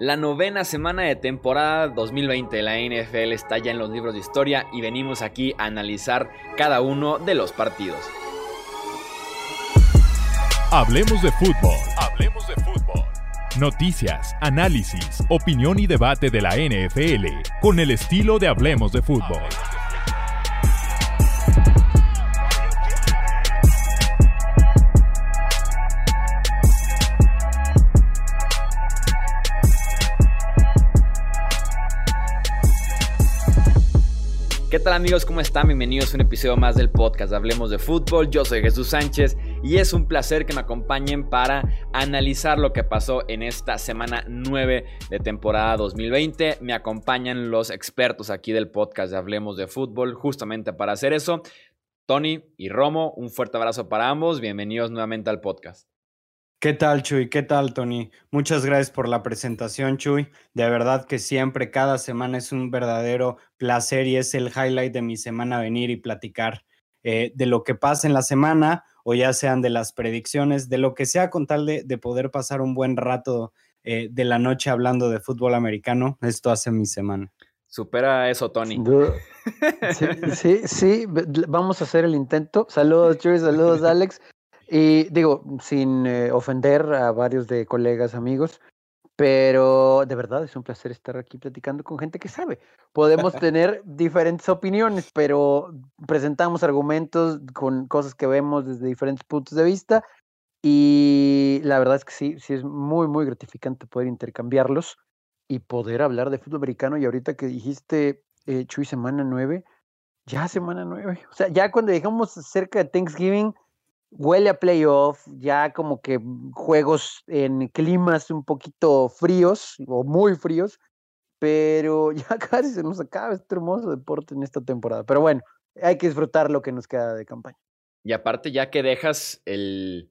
La novena semana de temporada 2020 de la NFL está ya en los libros de historia y venimos aquí a analizar cada uno de los partidos. Hablemos de fútbol. Hablemos de fútbol. Noticias, análisis, opinión y debate de la NFL con el estilo de Hablemos de fútbol. Tal amigos? ¿Cómo están? Bienvenidos a un episodio más del podcast Hablemos de Fútbol. Yo soy Jesús Sánchez y es un placer que me acompañen para analizar lo que pasó en esta semana 9 de temporada 2020. Me acompañan los expertos aquí del podcast de Hablemos de Fútbol justamente para hacer eso. Tony y Romo, un fuerte abrazo para ambos. Bienvenidos nuevamente al podcast. ¿Qué tal, Chuy? ¿Qué tal, Tony? Muchas gracias por la presentación, Chuy. De verdad que siempre, cada semana es un verdadero placer y es el highlight de mi semana venir y platicar eh, de lo que pasa en la semana o ya sean de las predicciones, de lo que sea con tal de, poder pasar un buen rato eh, de la noche hablando de fútbol americano. Esto hace mi semana. Supera eso, Tony. Sí, sí, sí, vamos a hacer el intento. Saludos, Chuy, saludos, Alex. Y digo, sin eh, ofender a varios de colegas, amigos, pero de verdad es un placer estar aquí platicando con gente que sabe. Podemos tener diferentes opiniones, pero presentamos argumentos con cosas que vemos desde diferentes puntos de vista y la verdad es que sí, sí es muy, muy gratificante poder intercambiarlos y poder hablar de fútbol americano. Y ahorita que dijiste, eh, Chuy, semana nueve, ya semana nueve. O sea, ya cuando llegamos cerca de Thanksgiving huele a playoff, ya como que juegos en climas un poquito fríos o muy fríos, pero ya casi se nos acaba este hermoso deporte en esta temporada. Pero bueno, hay que disfrutar lo que nos queda de campaña. Y aparte, ya que dejas el,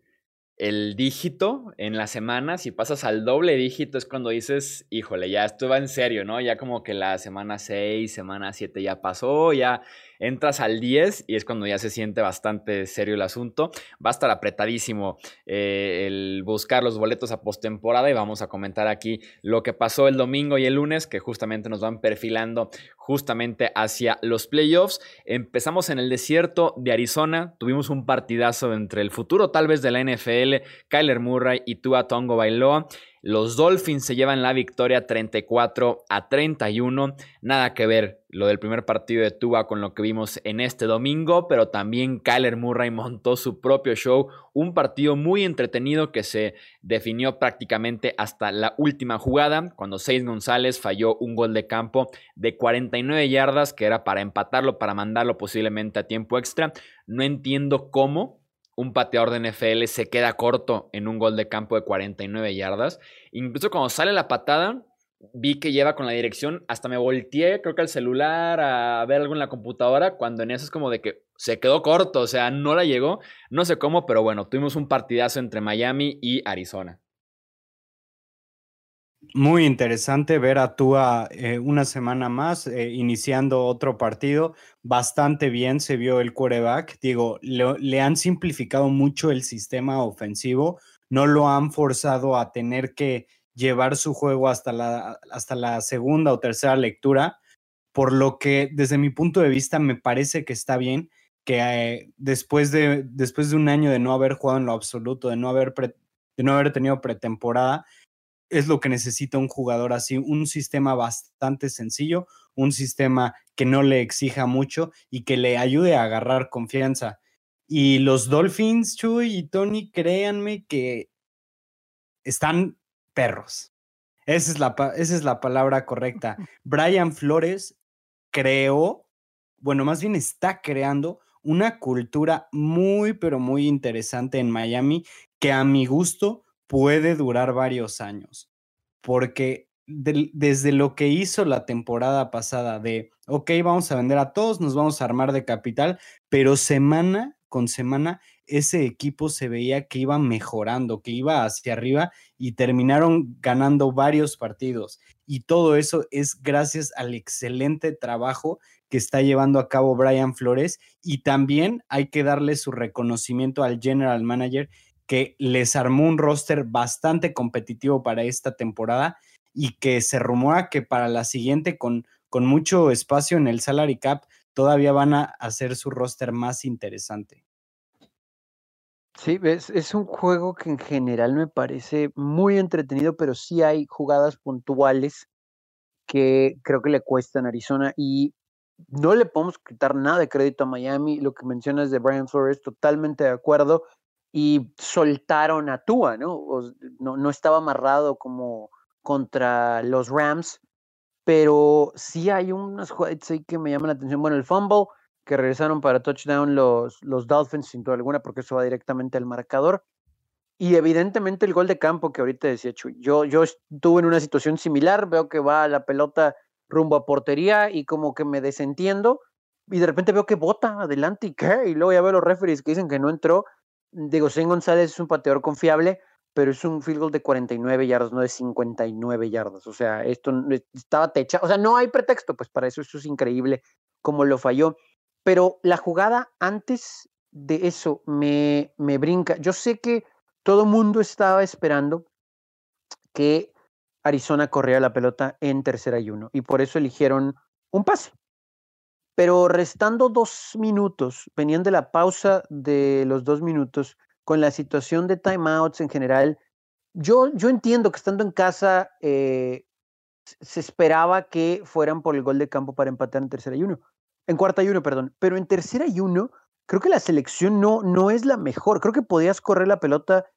el dígito en la semana, si pasas al doble dígito es cuando dices, híjole, ya esto va en serio, ¿no? Ya como que la semana 6, semana 7 ya pasó, ya entras al 10 y es cuando ya se siente bastante serio el asunto. Va a estar apretadísimo eh, el buscar los boletos a postemporada y vamos a comentar aquí lo que pasó el domingo y el lunes, que justamente nos van perfilando justamente hacia los playoffs. Empezamos en el desierto de Arizona, tuvimos un partidazo entre el futuro tal vez de la NFL, Kyler Murray y Tua Tongo Bailoa. Los Dolphins se llevan la victoria 34 a 31. Nada que ver lo del primer partido de Tua con lo que vimos en este domingo, pero también Kyler Murray montó su propio show. Un partido muy entretenido que se definió prácticamente hasta la última jugada, cuando Seis González falló un gol de campo de 49 yardas, que era para empatarlo, para mandarlo posiblemente a tiempo extra. No entiendo cómo un pateador de NFL se queda corto en un gol de campo de 49 yardas. Incluso cuando sale la patada, vi que lleva con la dirección, hasta me volteé, creo que al celular, a ver algo en la computadora, cuando en eso es como de que se quedó corto, o sea, no la llegó, no sé cómo, pero bueno, tuvimos un partidazo entre Miami y Arizona. Muy interesante ver a Tua eh, una semana más eh, iniciando otro partido. Bastante bien se vio el quarterback. Digo, le, han simplificado mucho el sistema ofensivo. No lo han forzado a tener que llevar su juego hasta la, hasta la segunda o tercera lectura. Por lo que, desde mi punto de vista, me parece que está bien que eh, después, de, después de un año de no haber jugado en lo absoluto, de no haber, de no haber tenido pretemporada, es lo que necesita un jugador así, un sistema bastante sencillo, un sistema que no le exija mucho y que le ayude a agarrar confianza. Y los Dolphins, Chuy y Tony, créanme que están perros. Esa es la, esa es la palabra correcta. Brian Flores creó, bueno, más bien está creando una cultura muy, pero muy interesante en Miami que a mi gusto puede durar varios años, porque desde lo que hizo la temporada pasada de, ok, vamos a vender a todos, nos vamos a armar de capital, pero semana con semana ese equipo se veía que iba mejorando, que iba hacia arriba y terminaron ganando varios partidos. Y todo eso es gracias al excelente trabajo que está llevando a cabo Brian Flores y también hay que darle su reconocimiento al general manager que les armó un roster bastante competitivo para esta temporada y que se rumora que para la siguiente, con, con mucho espacio en el salary cap, todavía van a hacer su roster más interesante. Sí, es, es un juego que en general me parece muy entretenido, pero sí hay jugadas puntuales que creo que le cuestan a Arizona y no le podemos quitar nada de crédito a Miami. Lo que mencionas de Brian Flores, totalmente de acuerdo. Y soltaron a Tua, ¿no? no, no estaba amarrado como contra los Rams, pero sí hay unas jugadas ahí que me llaman la atención. Bueno, el fumble que regresaron para touchdown los, los Dolphins, sin duda alguna, porque eso va directamente al marcador. Y evidentemente el gol de campo que ahorita decía Chuy. Yo, yo estuve en una situación similar, veo que va la pelota rumbo a portería y como que me desentiendo y de repente veo que bota adelante y qué, y luego ya veo los referees que dicen que no entró. Digo, Sen González es un pateador confiable, pero es un field goal de 49 yardas, no de 59 yardas. O sea, esto estaba techado. O sea, no hay pretexto, pues para eso, eso es increíble como lo falló. Pero la jugada antes de eso me, me brinca. Yo sé que todo mundo estaba esperando que Arizona corriera la pelota en tercera y uno, y por eso eligieron un pase. Pero restando dos minutos, venían de la pausa de los dos minutos, con la situación de timeouts en general, yo, yo entiendo que estando en casa eh, se esperaba que fueran por el gol de campo para empatar en tercera y uno. En cuarta y uno, perdón. Pero en tercera y uno, creo que la selección no, no es la mejor. Creo que podías correr la pelota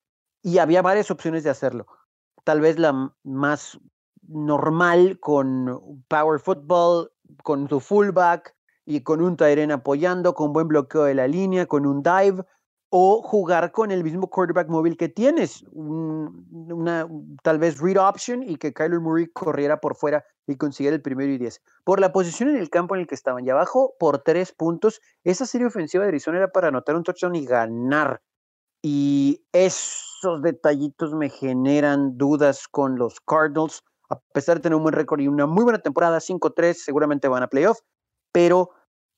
y había varias opciones de hacerlo. Tal vez la más normal con power football, con tu fullback y con un Tyren apoyando, con buen bloqueo de la línea, con un dive, o jugar con el mismo quarterback móvil que tienes, una tal vez read option y que Kyler Murray corriera por fuera y consiguiera el primero y diez. Por la posición en el campo en el que estaban y abajo, por tres puntos, esa serie ofensiva de Arizona era para anotar un touchdown y ganar. Y esos detallitos me generan dudas con los Cardinals, a pesar de tener un buen récord y una muy buena temporada, 5-3, seguramente van a playoff, pero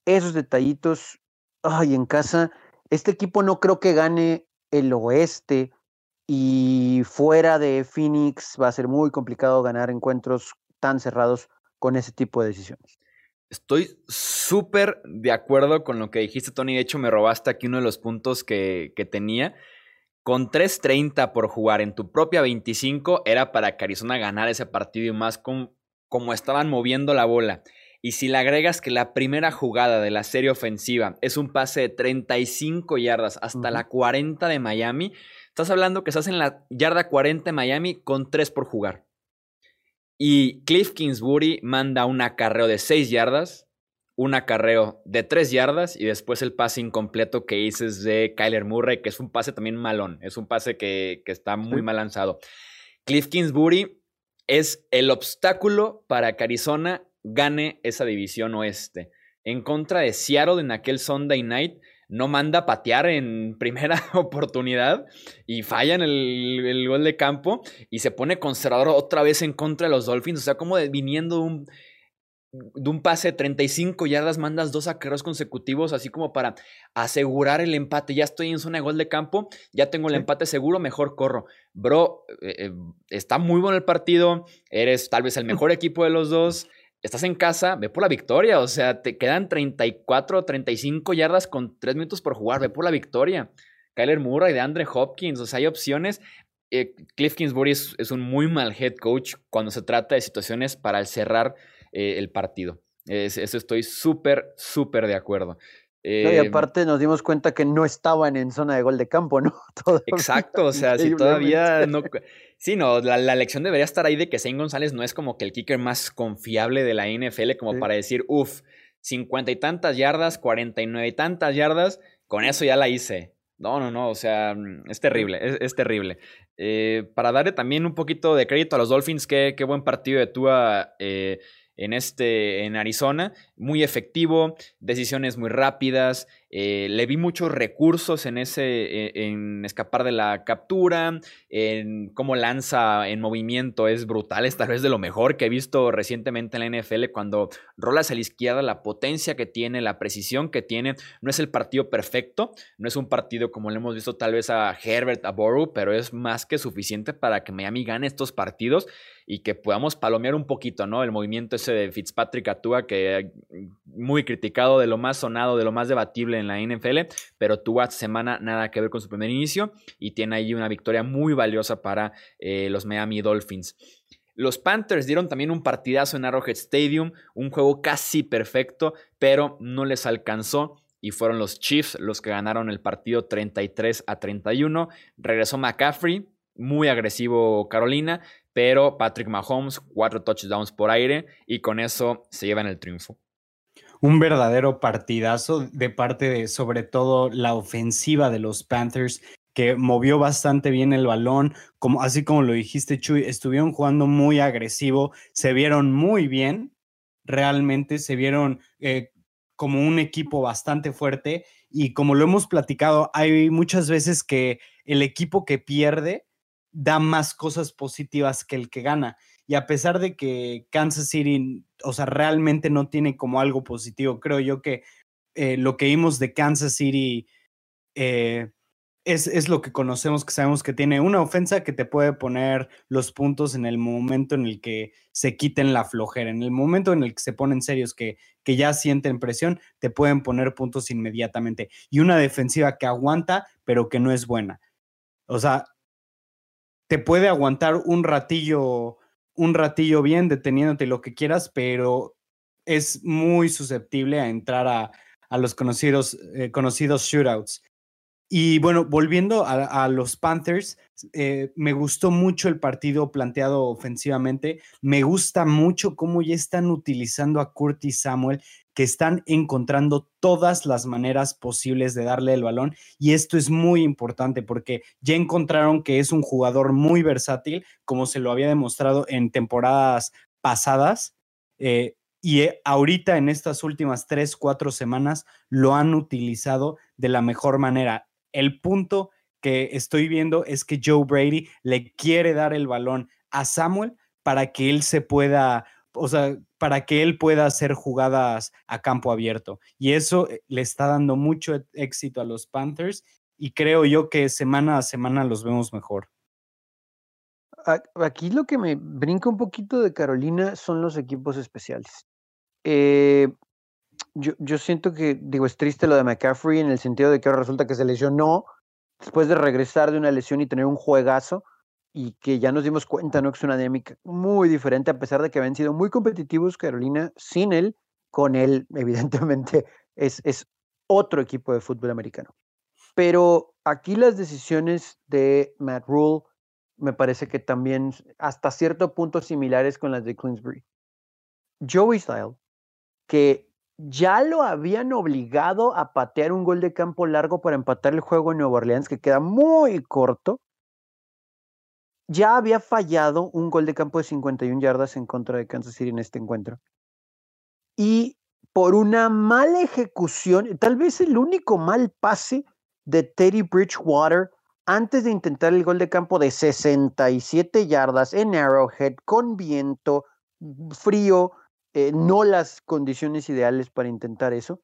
esos detallitos, ay, en casa, este equipo no creo que gane el oeste y fuera de Phoenix va a ser muy complicado ganar encuentros tan cerrados con ese tipo de decisiones. Estoy súper de acuerdo con lo que dijiste, Tony. De hecho, me robaste aquí uno de los puntos que, tenía. Con 3.30 por jugar en tu propia 25 era para que Arizona ganara ese partido y más con, como estaban moviendo la bola. Y si le agregas que la primera jugada de la serie ofensiva es un pase de 35 yardas hasta la 40 de Miami, estás hablando que estás en la yarda 40 de Miami con 3 por jugar. Y Cliff Kingsbury manda un acarreo de 6 yardas, un acarreo de 3 yardas y después el pase incompleto que dices de Kyler Murray, que es un pase también malón, es un pase que, está muy mal lanzado. Cliff Kingsbury es el obstáculo para que Arizona gane esa división oeste. En contra de Seattle en aquel Sunday night, no manda patear en primera oportunidad y falla en el, gol de campo y se pone conservador otra vez en contra de los Dolphins. O sea, como viniendo de un, de un pase de 35 yardas, mandas dos acarreos consecutivos, así como para asegurar el empate. Ya estoy en zona de gol de campo, ya tengo el empate seguro, mejor corro. Bro, eh, eh, está muy bueno el partido, eres tal vez el mejor equipo de los dos estás en casa, ve por la victoria. O sea, te quedan 34 o 35 yardas con 3 minutos por jugar, ve por la victoria. Kyler Murray, de Andre Hopkins, o sea, hay opciones. Eh, Cliff Kingsbury es, un muy mal head coach cuando se trata de situaciones para cerrar eh, el partido. eso estoy súper, súper de acuerdo. y em, aparte nos dimos cuenta que no estaban en zona de gol de campo, ¿no? exacto, o sea, si todavía no... Sí, no, la, la, lección debería estar ahí de que Zane González no es como que el kicker más confiable de la NFL, como para decir, uff, cincuenta y tantas yardas, cuarenta y nueve y tantas yardas, con eso ya la hice. No, no, no, o sea, mm, es terrible, es, terrible. Eh, para darle también un poquito de crédito a los Dolphins, qué, qué buen partido de Tua eh, en, este, en Arizona. Muy efectivo, decisiones muy rápidas, eh, le vi muchos recursos en ese, e, en escapar de la captura, en cómo lanza en movimiento, es brutal, es tal vez de lo mejor que he visto recientemente en la NFL cuando rolas a la izquierda, la potencia que tiene, la precisión que tiene, no es el partido perfecto, no es un partido como le hemos visto tal vez a Herbert, a Boru, pero es más que suficiente para que Miami gane estos partidos y que podamos palomear un poquito, ¿no? El movimiento ese de Fitzpatrick Atua, que muy criticado, de lo más sonado, de lo más debatible en la NFL, pero Tua semana nada que ver con su primer inicio y tiene ahí una victoria muy valiosa para eh, los Miami Dolphins. Los Panthers dieron también un partidazo en Arrowhead Stadium, un juego casi perfecto, pero no les alcanzó y fueron los Chiefs los que ganaron el partido 33 a 31. Regresó McCaffrey, muy agresivo Carolina, pero Patrick Mahomes, cuatro touchdowns por aire y con eso se llevan el triunfo. Un verdadero partidazo de parte de sobre todo la ofensiva de los Panthers que movió bastante bien el balón, como, así como lo dijiste Chuy, estuvieron jugando muy agresivo, se vieron muy bien, realmente se vieron eh, como un equipo bastante fuerte y como lo hemos platicado, hay muchas veces que el equipo que pierde da más cosas positivas que el que gana. Y a pesar de que Kansas City, o sea, realmente no tiene como algo positivo, creo yo que eh, lo que vimos de Kansas City eh, es, es, lo que conocemos, que sabemos que tiene una ofensa que te puede poner los puntos en el momento en el que se quiten la flojera, en el momento en el que se ponen serios, que, que ya sienten presión, te pueden poner puntos inmediatamente. Y una defensiva que aguanta, pero que no es buena. O sea, te puede aguantar un ratillo, un ratillo bien, deteniéndote lo que quieras, pero es muy susceptible a entrar a, a los conocidos, eh, conocidos shootouts. Y bueno, volviendo a, los Panthers, eh, me gustó mucho el partido planteado ofensivamente. Me gusta mucho cómo ya están utilizando a Curtis Samuel que están encontrando todas las maneras posibles de darle el balón y esto es muy importante porque ya encontraron que es un jugador muy versátil, como se lo había demostrado en temporadas pasadas. Eh, y eh, ahorita en estas últimas tres, cuatro semanas lo han utilizado de la mejor manera. El punto que estoy viendo es que Joe Brady le quiere dar el balón a Samuel para que él se pueda, o sea, para que él pueda hacer jugadas a campo abierto. Y eso eh, le está dando mucho e, éxito a los Panthers y creo yo que semana a semana los vemos mejor. Aquí lo que me brinca un poquito de Carolina son los equipos especiales. Eh, yo, yo, siento que, digo, es triste lo de McCaffrey en el sentido de que ahora resulta que se lesionó después de regresar de una lesión y tener un juegazo y que ya nos dimos cuenta, ¿no? Que es una dinámica muy diferente, a pesar de que habían sido muy competitivos Carolina sin él, con él, evidentemente, es, es otro equipo de fútbol americano. Pero aquí las decisiones de Matt Rule me parece que también hasta cierto punto similares con las de Queensbury. Joey Style, que ya lo habían obligado a patear un gol de campo largo para empatar el juego en Nueva Orleans, que queda muy corto, ya había fallado un gol de campo de 51 yardas en contra de Kansas City en este encuentro. Y por una mala ejecución, tal vez el único mal pase de Teddy Bridgewater antes de intentar el gol de campo de 67 yardas en Arrowhead, con viento, frío, eh, no las condiciones ideales para intentar eso.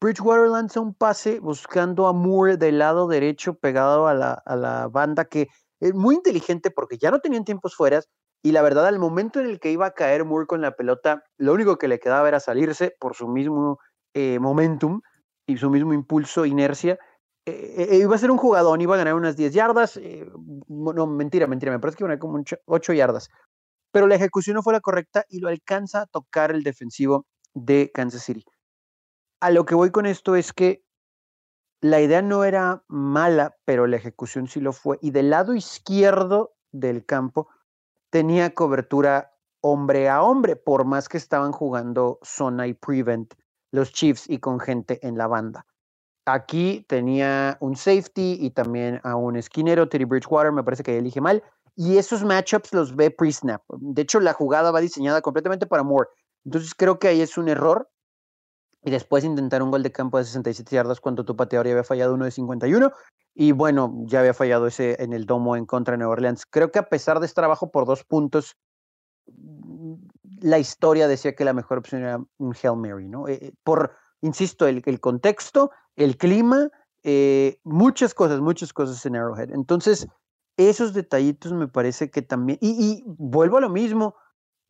Bridgewater lanza un pase buscando a Moore del lado derecho pegado a la, a la banda que muy inteligente porque ya no tenían tiempos fuera y la verdad al momento en el que iba a caer Moore con la pelota, lo único que le quedaba era salirse por su mismo eh, momentum y su mismo impulso, inercia. Eh, eh, iba a ser un jugador, iba a ganar unas 10 yardas, no, mentira, mentira, me parece que iba a ganar como 8 yardas, pero la ejecución no fue la correcta y lo alcanza a tocar el defensivo de Kansas City. A lo que voy con esto es que la idea no era mala, pero la ejecución sí lo fue. Y del lado izquierdo del campo tenía cobertura hombre a hombre, por más que estaban jugando zona y prevent los Chiefs y con gente en la banda. Aquí tenía un safety y también a un esquinero, Teddy Bridgewater, me parece que elige mal. Y esos matchups los ve pre-snap. De hecho, la jugada va diseñada completamente para Moore. Entonces creo que ahí es un error y después intentar un gol de campo de 67 yardas cuando tu pateador ya había fallado uno de 51 y bueno, ya había fallado ese en el domo en contra de Nueva Orleans. Creo que a pesar de este trabajo por dos puntos, la historia decía que la mejor opción era un Hail Mary, ¿no? Eh, por, insisto, el, el contexto, el clima, eh, muchas cosas, muchas cosas en Arrowhead. Entonces, esos detallitos me parece que también, y, y vuelvo a lo mismo,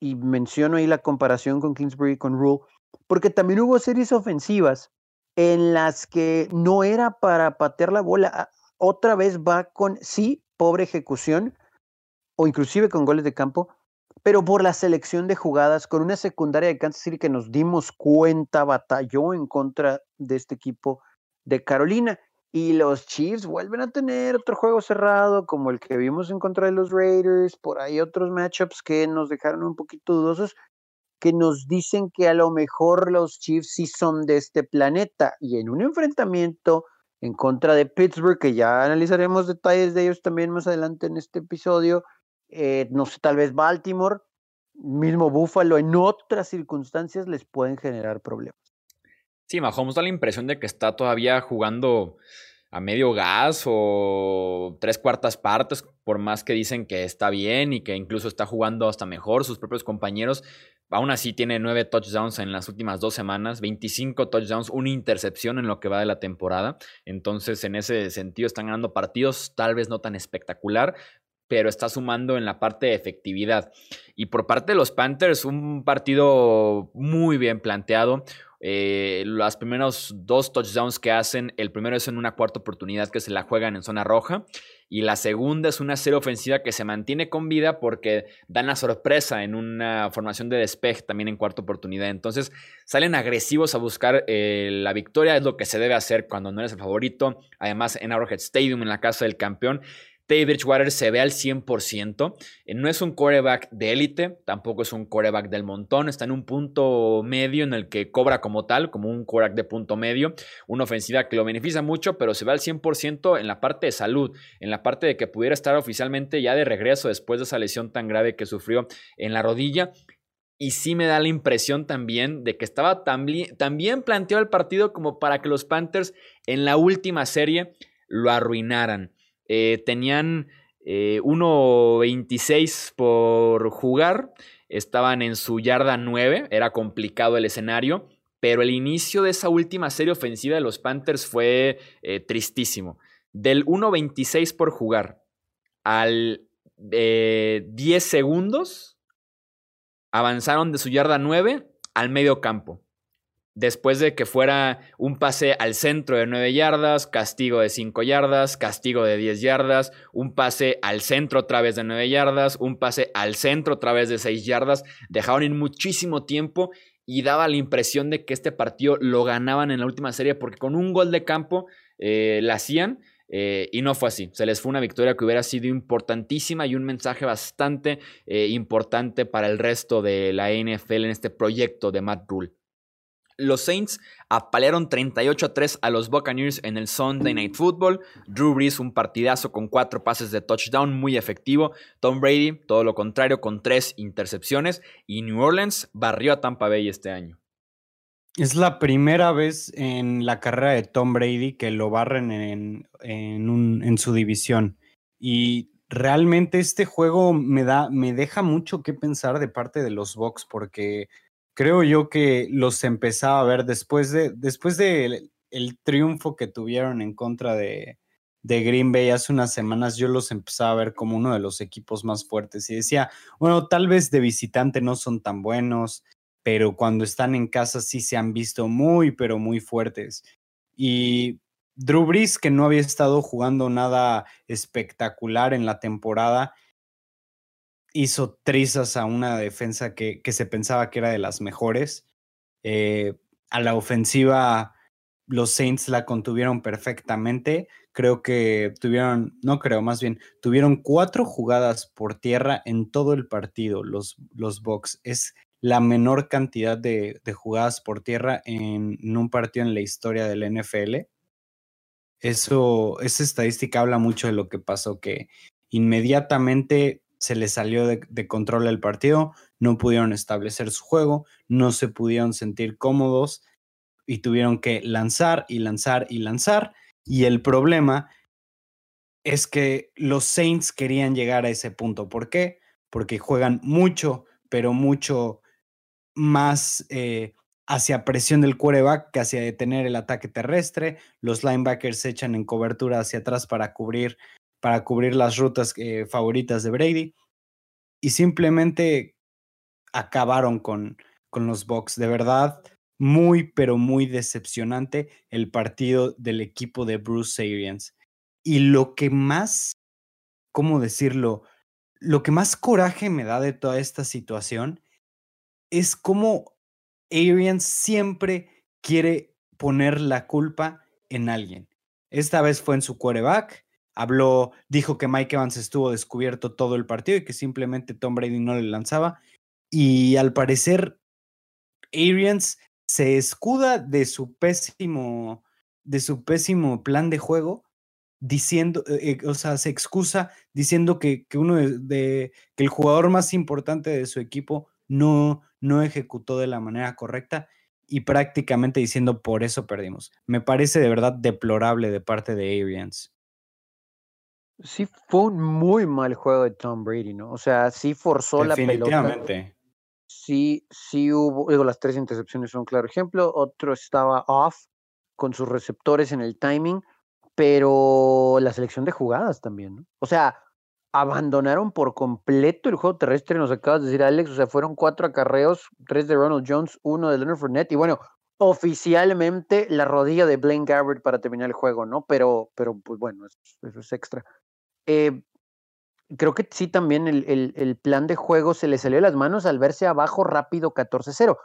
y menciono ahí la comparación con Kingsbury con Rule, porque también hubo series ofensivas en las que no era para patear la bola, ah, otra vez va con, sí, pobre ejecución, o inclusive con goles de campo, pero por la selección de jugadas, con una secundaria de Kansas City que nos dimos cuenta, batalló en contra de este equipo de Carolina. Y los Chiefs vuelven a tener otro juego cerrado, como el que vimos en contra de los Raiders, por ahí otros matchups que nos dejaron un poquito dudosos, que nos dicen que a lo mejor los Chiefs sí son de este planeta. Y en un enfrentamiento en contra de Pittsburgh, que ya analizaremos detalles de ellos también más adelante en este episodio, eh, no sé, tal vez Baltimore, mismo Buffalo, en otras circunstancias les pueden generar problemas. Sí, Mahomes da la impresión de que está todavía jugando a medio gas o tres cuartas partes, por más que dicen que está bien y que incluso está jugando hasta mejor sus propios compañeros. Aún así tiene nueve touchdowns en las últimas dos semanas, 25 touchdowns, una intercepción en lo que va de la temporada. Entonces, en ese sentido, están ganando partidos, tal vez no tan espectacular, pero está sumando en la parte de efectividad. Y por parte de los Panthers, un partido muy bien planteado, eh, los primeros dos touchdowns que hacen, el primero es en una cuarta oportunidad que se la juegan en zona roja y la segunda es una serie ofensiva que se mantiene con vida porque dan la sorpresa en una formación de despeje también en cuarta oportunidad. Entonces salen agresivos a buscar eh, la victoria, es lo que se debe hacer cuando no eres el favorito. Además en Arrowhead Stadium, en la casa del campeón. Teddy Bridgewater se ve al 100%. Eh, no es un coreback de élite, tampoco es un coreback del montón. Está en un punto medio en el que cobra como tal, como un coreback de punto medio. Una ofensiva que lo beneficia mucho, pero se ve al 100% en la parte de salud, en la parte de que pudiera estar oficialmente ya de regreso después de esa lesión tan grave que sufrió en la rodilla. Y sí me da la impresión también de que estaba tan, bien planteado el partido como para que los Panthers en la última serie lo arruinaran. Eh, tenían 1.26 eh, por jugar, estaban en su yarda 9, era complicado el escenario, pero el inicio de esa última serie ofensiva de los Panthers fue eh, tristísimo. Del 1.26 por jugar al 10 segundos, avanzaron de su yarda 9 al medio campo después de que fuera un pase al centro de 9 yardas, castigo de 5 yardas, castigo de 10 yardas, un pase al centro otra vez de 9 yardas, un pase al centro otra vez de 6 yardas, dejaron ir muchísimo tiempo y daba la impresión de que este partido lo ganaban en la última serie porque con un gol de campo eh, la hacían. Eh, y no fue así. Se les fue una victoria que hubiera sido importantísima y un mensaje bastante eh, importante para el resto de la NFL en este proyecto de Matt Rule. Los Saints apalearon 38 a 3 a los Buccaneers en el Sunday Night Football. Drew Brees, un partidazo con cuatro pases de touchdown muy efectivo. Tom Brady, todo lo contrario, con tres intercepciones. Y New Orleans barrió a Tampa Bay este año. Es la primera vez en la carrera de Tom Brady que lo barren en, en su división. Y realmente este juego me, da, me deja mucho que pensar de parte de los Bucks porque creo yo que los empezaba a ver después de después de el, triunfo que tuvieron en contra de, de, Green Bay hace unas semanas, yo los empezaba a ver como uno de los equipos más fuertes y decía, bueno, tal vez de visitante no son tan buenos, pero cuando están en casa sí se han visto muy, pero muy fuertes. Y Drew Brees, que no había estado jugando nada espectacular en la temporada, hizo trizas a una defensa que, que, se pensaba que era de las mejores. Eh, a la ofensiva, los Saints la contuvieron perfectamente. Creo que tuvieron, no creo, más bien, tuvieron cuatro jugadas por tierra en todo el partido, los, los Bucks. Es la menor cantidad de, de jugadas por tierra en, en, un partido en la historia del NFL. Eso, esa estadística habla mucho de lo que pasó, que inmediatamente se les salió de, control el partido, no pudieron establecer su juego, no se pudieron sentir cómodos. y tuvieron que lanzar y lanzar y lanzar. Y el problema es que los Saints querían llegar a ese punto. ¿Por qué? Porque juegan mucho, pero mucho más eh, hacia presión del quarterback que hacia detener el ataque terrestre. Los linebackers se echan en cobertura hacia atrás para cubrir, para cubrir las rutas eh, favoritas de Brady. Y simplemente acabaron con, con los Bucks. De verdad, muy, pero muy decepcionante el partido del equipo de Bruce Arians. Y lo que más, ¿cómo decirlo? Lo que más coraje me da de toda esta situación es cómo Arians siempre quiere poner la culpa en alguien. Esta vez fue en su quarterback, habló, dijo que Mike Evans estuvo descubierto todo el partido y que simplemente Tom Brady no le lanzaba. Y al parecer, Arians se escuda de su pésimo, de su pésimo plan de juego, diciendo, eh, eh, o sea, se excusa diciendo que, que uno de, que el jugador más importante de su equipo no, no ejecutó de la manera correcta y prácticamente diciendo por eso perdimos. Me parece de verdad deplorable de parte de Arians. Sí, fue un muy mal juego de Tom Brady, ¿no? O sea, sí forzó la pelota. Sí, sí hubo, digo, las tres intercepciones son un claro ejemplo. Otro estaba off con sus receptores en el timing, pero la selección de jugadas también, ¿no? O sea, abandonaron por completo el juego terrestre, nos acabas de decir Alex, o sea, fueron cuatro acarreos, tres de Ronald Jones, uno de Leonard Fournette, y bueno, oficialmente la rodilla de Blaine Gabbert para terminar el juego, ¿no? Pero, pero pues bueno, eso, es extra. Eh, creo que sí también el, el, plan de juego se le salió de las manos al verse abajo rápido 14-0.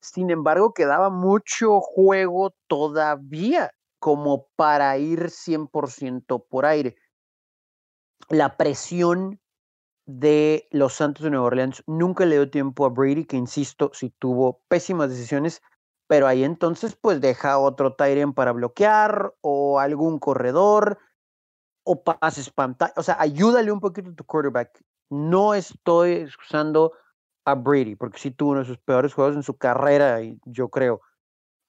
Sin embargo, quedaba mucho juego todavía como para ir 100% por aire la presión de los Santos de Nueva Orleans nunca le dio tiempo a Brady, que insisto, sí tuvo pésimas decisiones, pero ahí entonces pues deja otro Tyrion para bloquear o algún corredor o pases pantalla, o sea, ayúdale un poquito a tu quarterback. No estoy excusando a Brady, porque sí tuvo uno de sus peores juegos en su carrera, yo creo,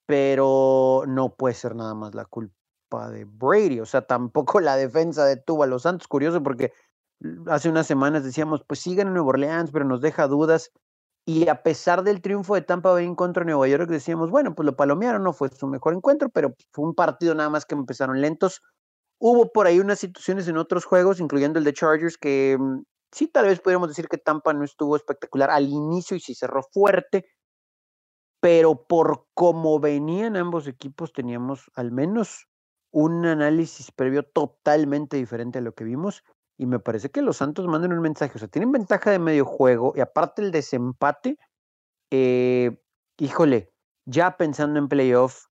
pero no puede ser nada más la culpa de Brady, o sea, tampoco la defensa detuvo a los Santos, curioso porque hace unas semanas decíamos, pues sigan en Nueva Orleans, pero nos deja dudas. Y a pesar del triunfo de Tampa Bay contra de Nueva York, decíamos, bueno, pues lo palomearon, no fue su mejor encuentro, pero fue un partido nada más que empezaron lentos. Hubo por ahí unas situaciones en otros juegos, incluyendo el de Chargers, que mm, sí, tal vez podríamos decir que Tampa no estuvo espectacular al inicio y sí cerró fuerte, pero por cómo venían ambos equipos, teníamos al menos un análisis previo totalmente diferente a lo que vimos. Y me parece que los Santos mandan un mensaje. O sea, tienen ventaja de medio juego. Y aparte el desempate, eh, híjole, ya pensando en playoff,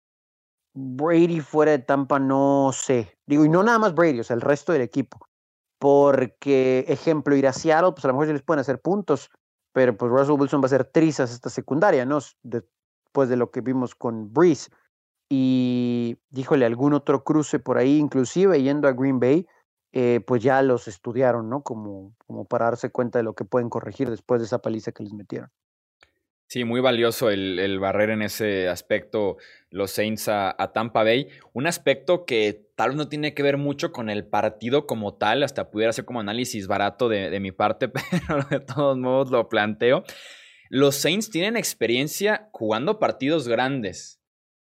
Brady fuera de Tampa, no sé. Digo, y no nada más Brady, o sea, el resto del equipo. Porque, ejemplo, ir a Seattle, pues a lo mejor se les pueden hacer puntos, pero pues Russell Wilson va a ser trizas esta secundaria, ¿no? Después de lo que vimos con Breeze y díjole algún otro cruce por ahí, inclusive yendo a Green Bay, eh, pues ya los estudiaron, ¿no? Como, como para darse cuenta de lo que pueden corregir después de esa paliza que les metieron. Sí, muy valioso el, el barrer en ese aspecto los Saints a, Tampa Bay. Un aspecto que tal vez no tiene que ver mucho con el partido como tal, hasta pudiera ser como análisis barato de, de mi parte, pero de todos modos lo planteo. Los Saints tienen experiencia jugando partidos grandes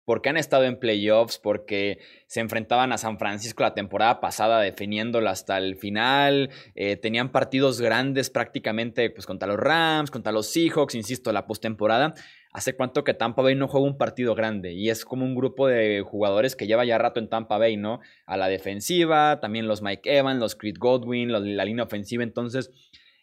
porque han estado en playoffs, porque se enfrentaban a San Francisco la temporada pasada definiéndolo hasta el final, eh, tenían partidos grandes prácticamente pues, contra los Rams, contra los Seahawks, insisto, la postemporada. ¿Hace cuánto que Tampa Bay no juega un partido grande? Y es como un grupo de jugadores que lleva ya rato en Tampa Bay, ¿no? A la defensiva, también los Mike Evans, los Creed Godwin, la línea ofensiva. Entonces,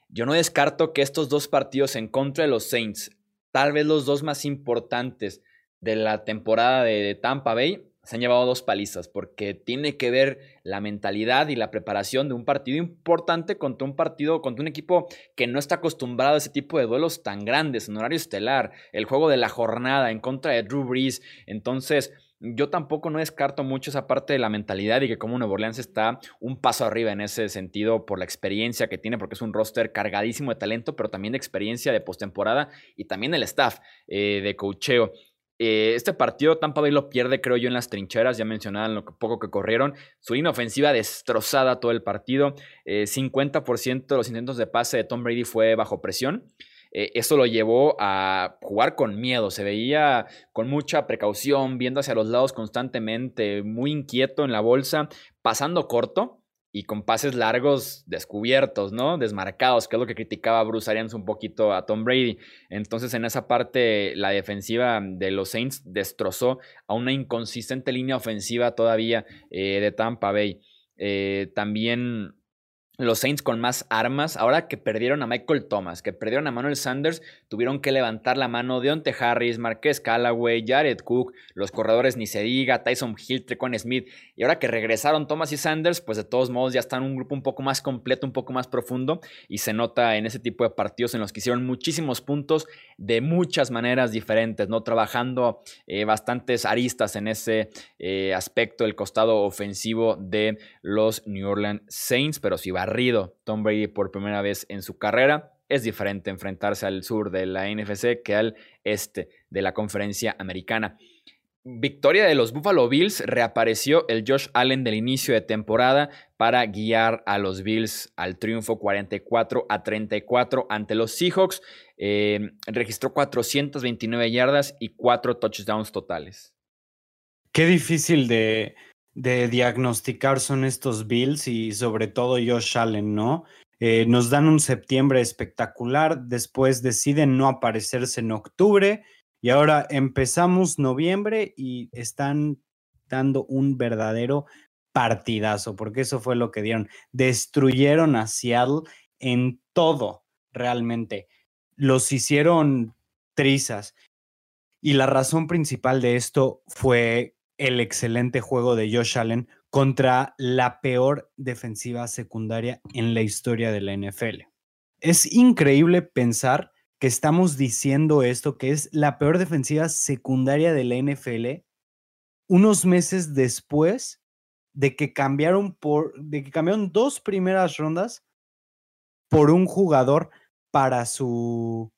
yo no descarto que estos dos partidos en contra de los Saints, tal vez los dos más importantes, de la temporada de, Tampa Bay se han llevado dos palizas porque tiene que ver la mentalidad y la preparación de un partido importante contra un partido, contra un equipo que no está acostumbrado a ese tipo de duelos tan grandes en horario estelar, el juego de la jornada en contra de Drew Brees. Entonces, yo tampoco no descarto mucho esa parte de la mentalidad y que como Nuevo Orleans está un paso arriba en ese sentido por la experiencia que tiene, porque es un roster cargadísimo de talento, pero también de experiencia de postemporada y también el staff eh, de cocheo. Eh, este partido Tampa Bay lo pierde, creo yo, en las trincheras. Ya mencionaban lo poco que corrieron. Su línea ofensiva destrozada todo el partido. 50% eh, de los intentos de pase de Tom Brady fue bajo presión. Eh, eso lo llevó a jugar con miedo. Se veía con mucha precaución, viendo hacia los lados constantemente, muy inquieto en la bolsa, pasando corto y con pases largos descubiertos, ¿no? Desmarcados, que es lo que criticaba Bruce Arians un poquito a Tom Brady. Entonces, en esa parte, la defensiva de los Saints destrozó a una inconsistente línea ofensiva todavía eh, de Tampa Bay. Eh, también los Saints con más armas, ahora que perdieron a Michael Thomas, que perdieron a Manuel Sanders, tuvieron que levantar la mano de Onte Harris, Marqués Callaway, Jared Cook, los corredores ni se diga, Tyson Hill, Trecon Smith, y ahora que regresaron Thomas y Sanders, pues de todos modos ya están un grupo un poco más completo, un poco más profundo, y se nota en ese tipo de partidos en los que hicieron muchísimos puntos de muchas maneras diferentes, ¿no? Trabajando eh, bastantes aristas en ese eh, aspecto, el costado ofensivo de los New Orleans Saints, pero si va Tom Brady por primera vez en su carrera. Es diferente enfrentarse al sur de la NFC que al este de la conferencia americana. Victoria de los Buffalo Bills, reapareció el Josh Allen del inicio de temporada para guiar a los Bills al triunfo 44 a 34 ante los Seahawks. Eh, registró 429 yardas y 4 touchdowns totales. Qué difícil de, de diagnosticar son estos Bills y sobre todo Josh Allen, ¿no? Eh, nos dan un septiembre espectacular, después deciden no aparecerse en octubre y ahora empezamos noviembre y están dando un verdadero partidazo, porque eso fue lo que dieron. Destruyeron a Seattle en todo, realmente. Los hicieron trizas. Y la razón principal de esto fue el excelente juego de Josh Allen contra la peor defensiva secundaria en la historia de la NFL. Es increíble pensar que estamos diciendo esto, que es la peor defensiva secundaria de la NFL, unos meses después de que cambiaron por, de que cambiaron dos primeras rondas por un jugador para su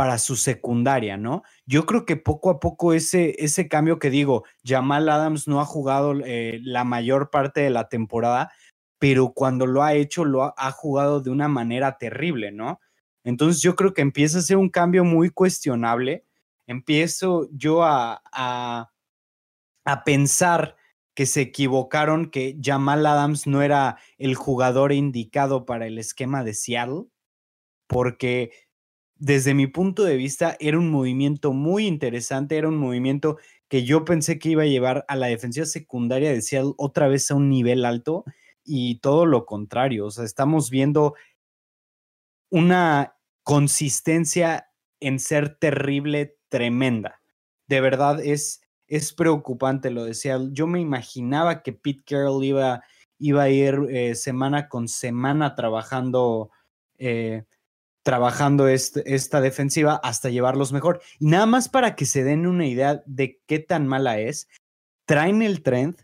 para su secundaria, ¿no? Yo creo que poco a poco ese, ese cambio que digo, Jamal Adams no ha jugado eh, la mayor parte de la temporada, pero cuando lo ha hecho, lo ha, jugado de una manera terrible, ¿no? Entonces yo creo que empieza a ser un cambio muy cuestionable. Empiezo yo a, a, a pensar que se equivocaron, que Jamal Adams no era el jugador indicado para el esquema de Seattle, porque desde mi punto de vista, era un movimiento muy interesante, era un movimiento que yo pensé que iba a llevar a la defensiva secundaria de Seattle otra vez a un nivel alto y todo lo contrario, o sea, estamos viendo una consistencia en ser terrible, tremenda. De verdad es, es preocupante lo de Seattle. Yo me imaginaba que Pete Carroll iba, iba a ir eh, semana con semana trabajando eh, trabajando esta defensiva hasta llevarlos mejor. Y nada más para que se den una idea de qué tan mala es, traen el trend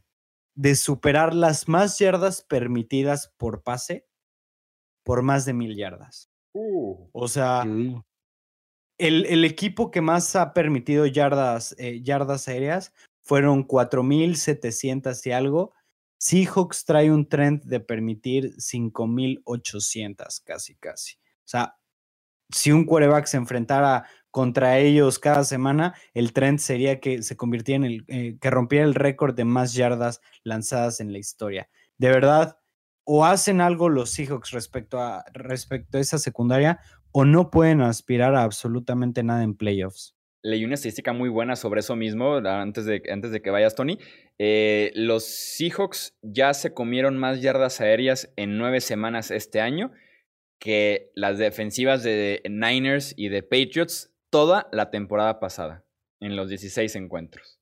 de superar las más yardas permitidas por pase por más de mil yardas. Uh. o sea, el, el, equipo que más ha permitido yardas, eh, yardas aéreas fueron 4.700 y algo. Seahawks trae un trend de permitir 5.800 casi, casi. O sea, si un quarterback se enfrentara contra ellos cada semana, el trend sería que se convirtiera en el, eh, que rompiera el récord de más yardas lanzadas en la historia. De verdad, o hacen algo los Seahawks respecto a, respecto esa secundaria, o no pueden aspirar a absolutamente nada en playoffs. Leí una estadística muy buena sobre eso mismo antes de, antes de que vayas, Tony. Eh, los Seahawks ya se comieron más yardas aéreas en nueve semanas este año que las defensivas de Niners y de Patriots toda la temporada pasada, en los 16 encuentros.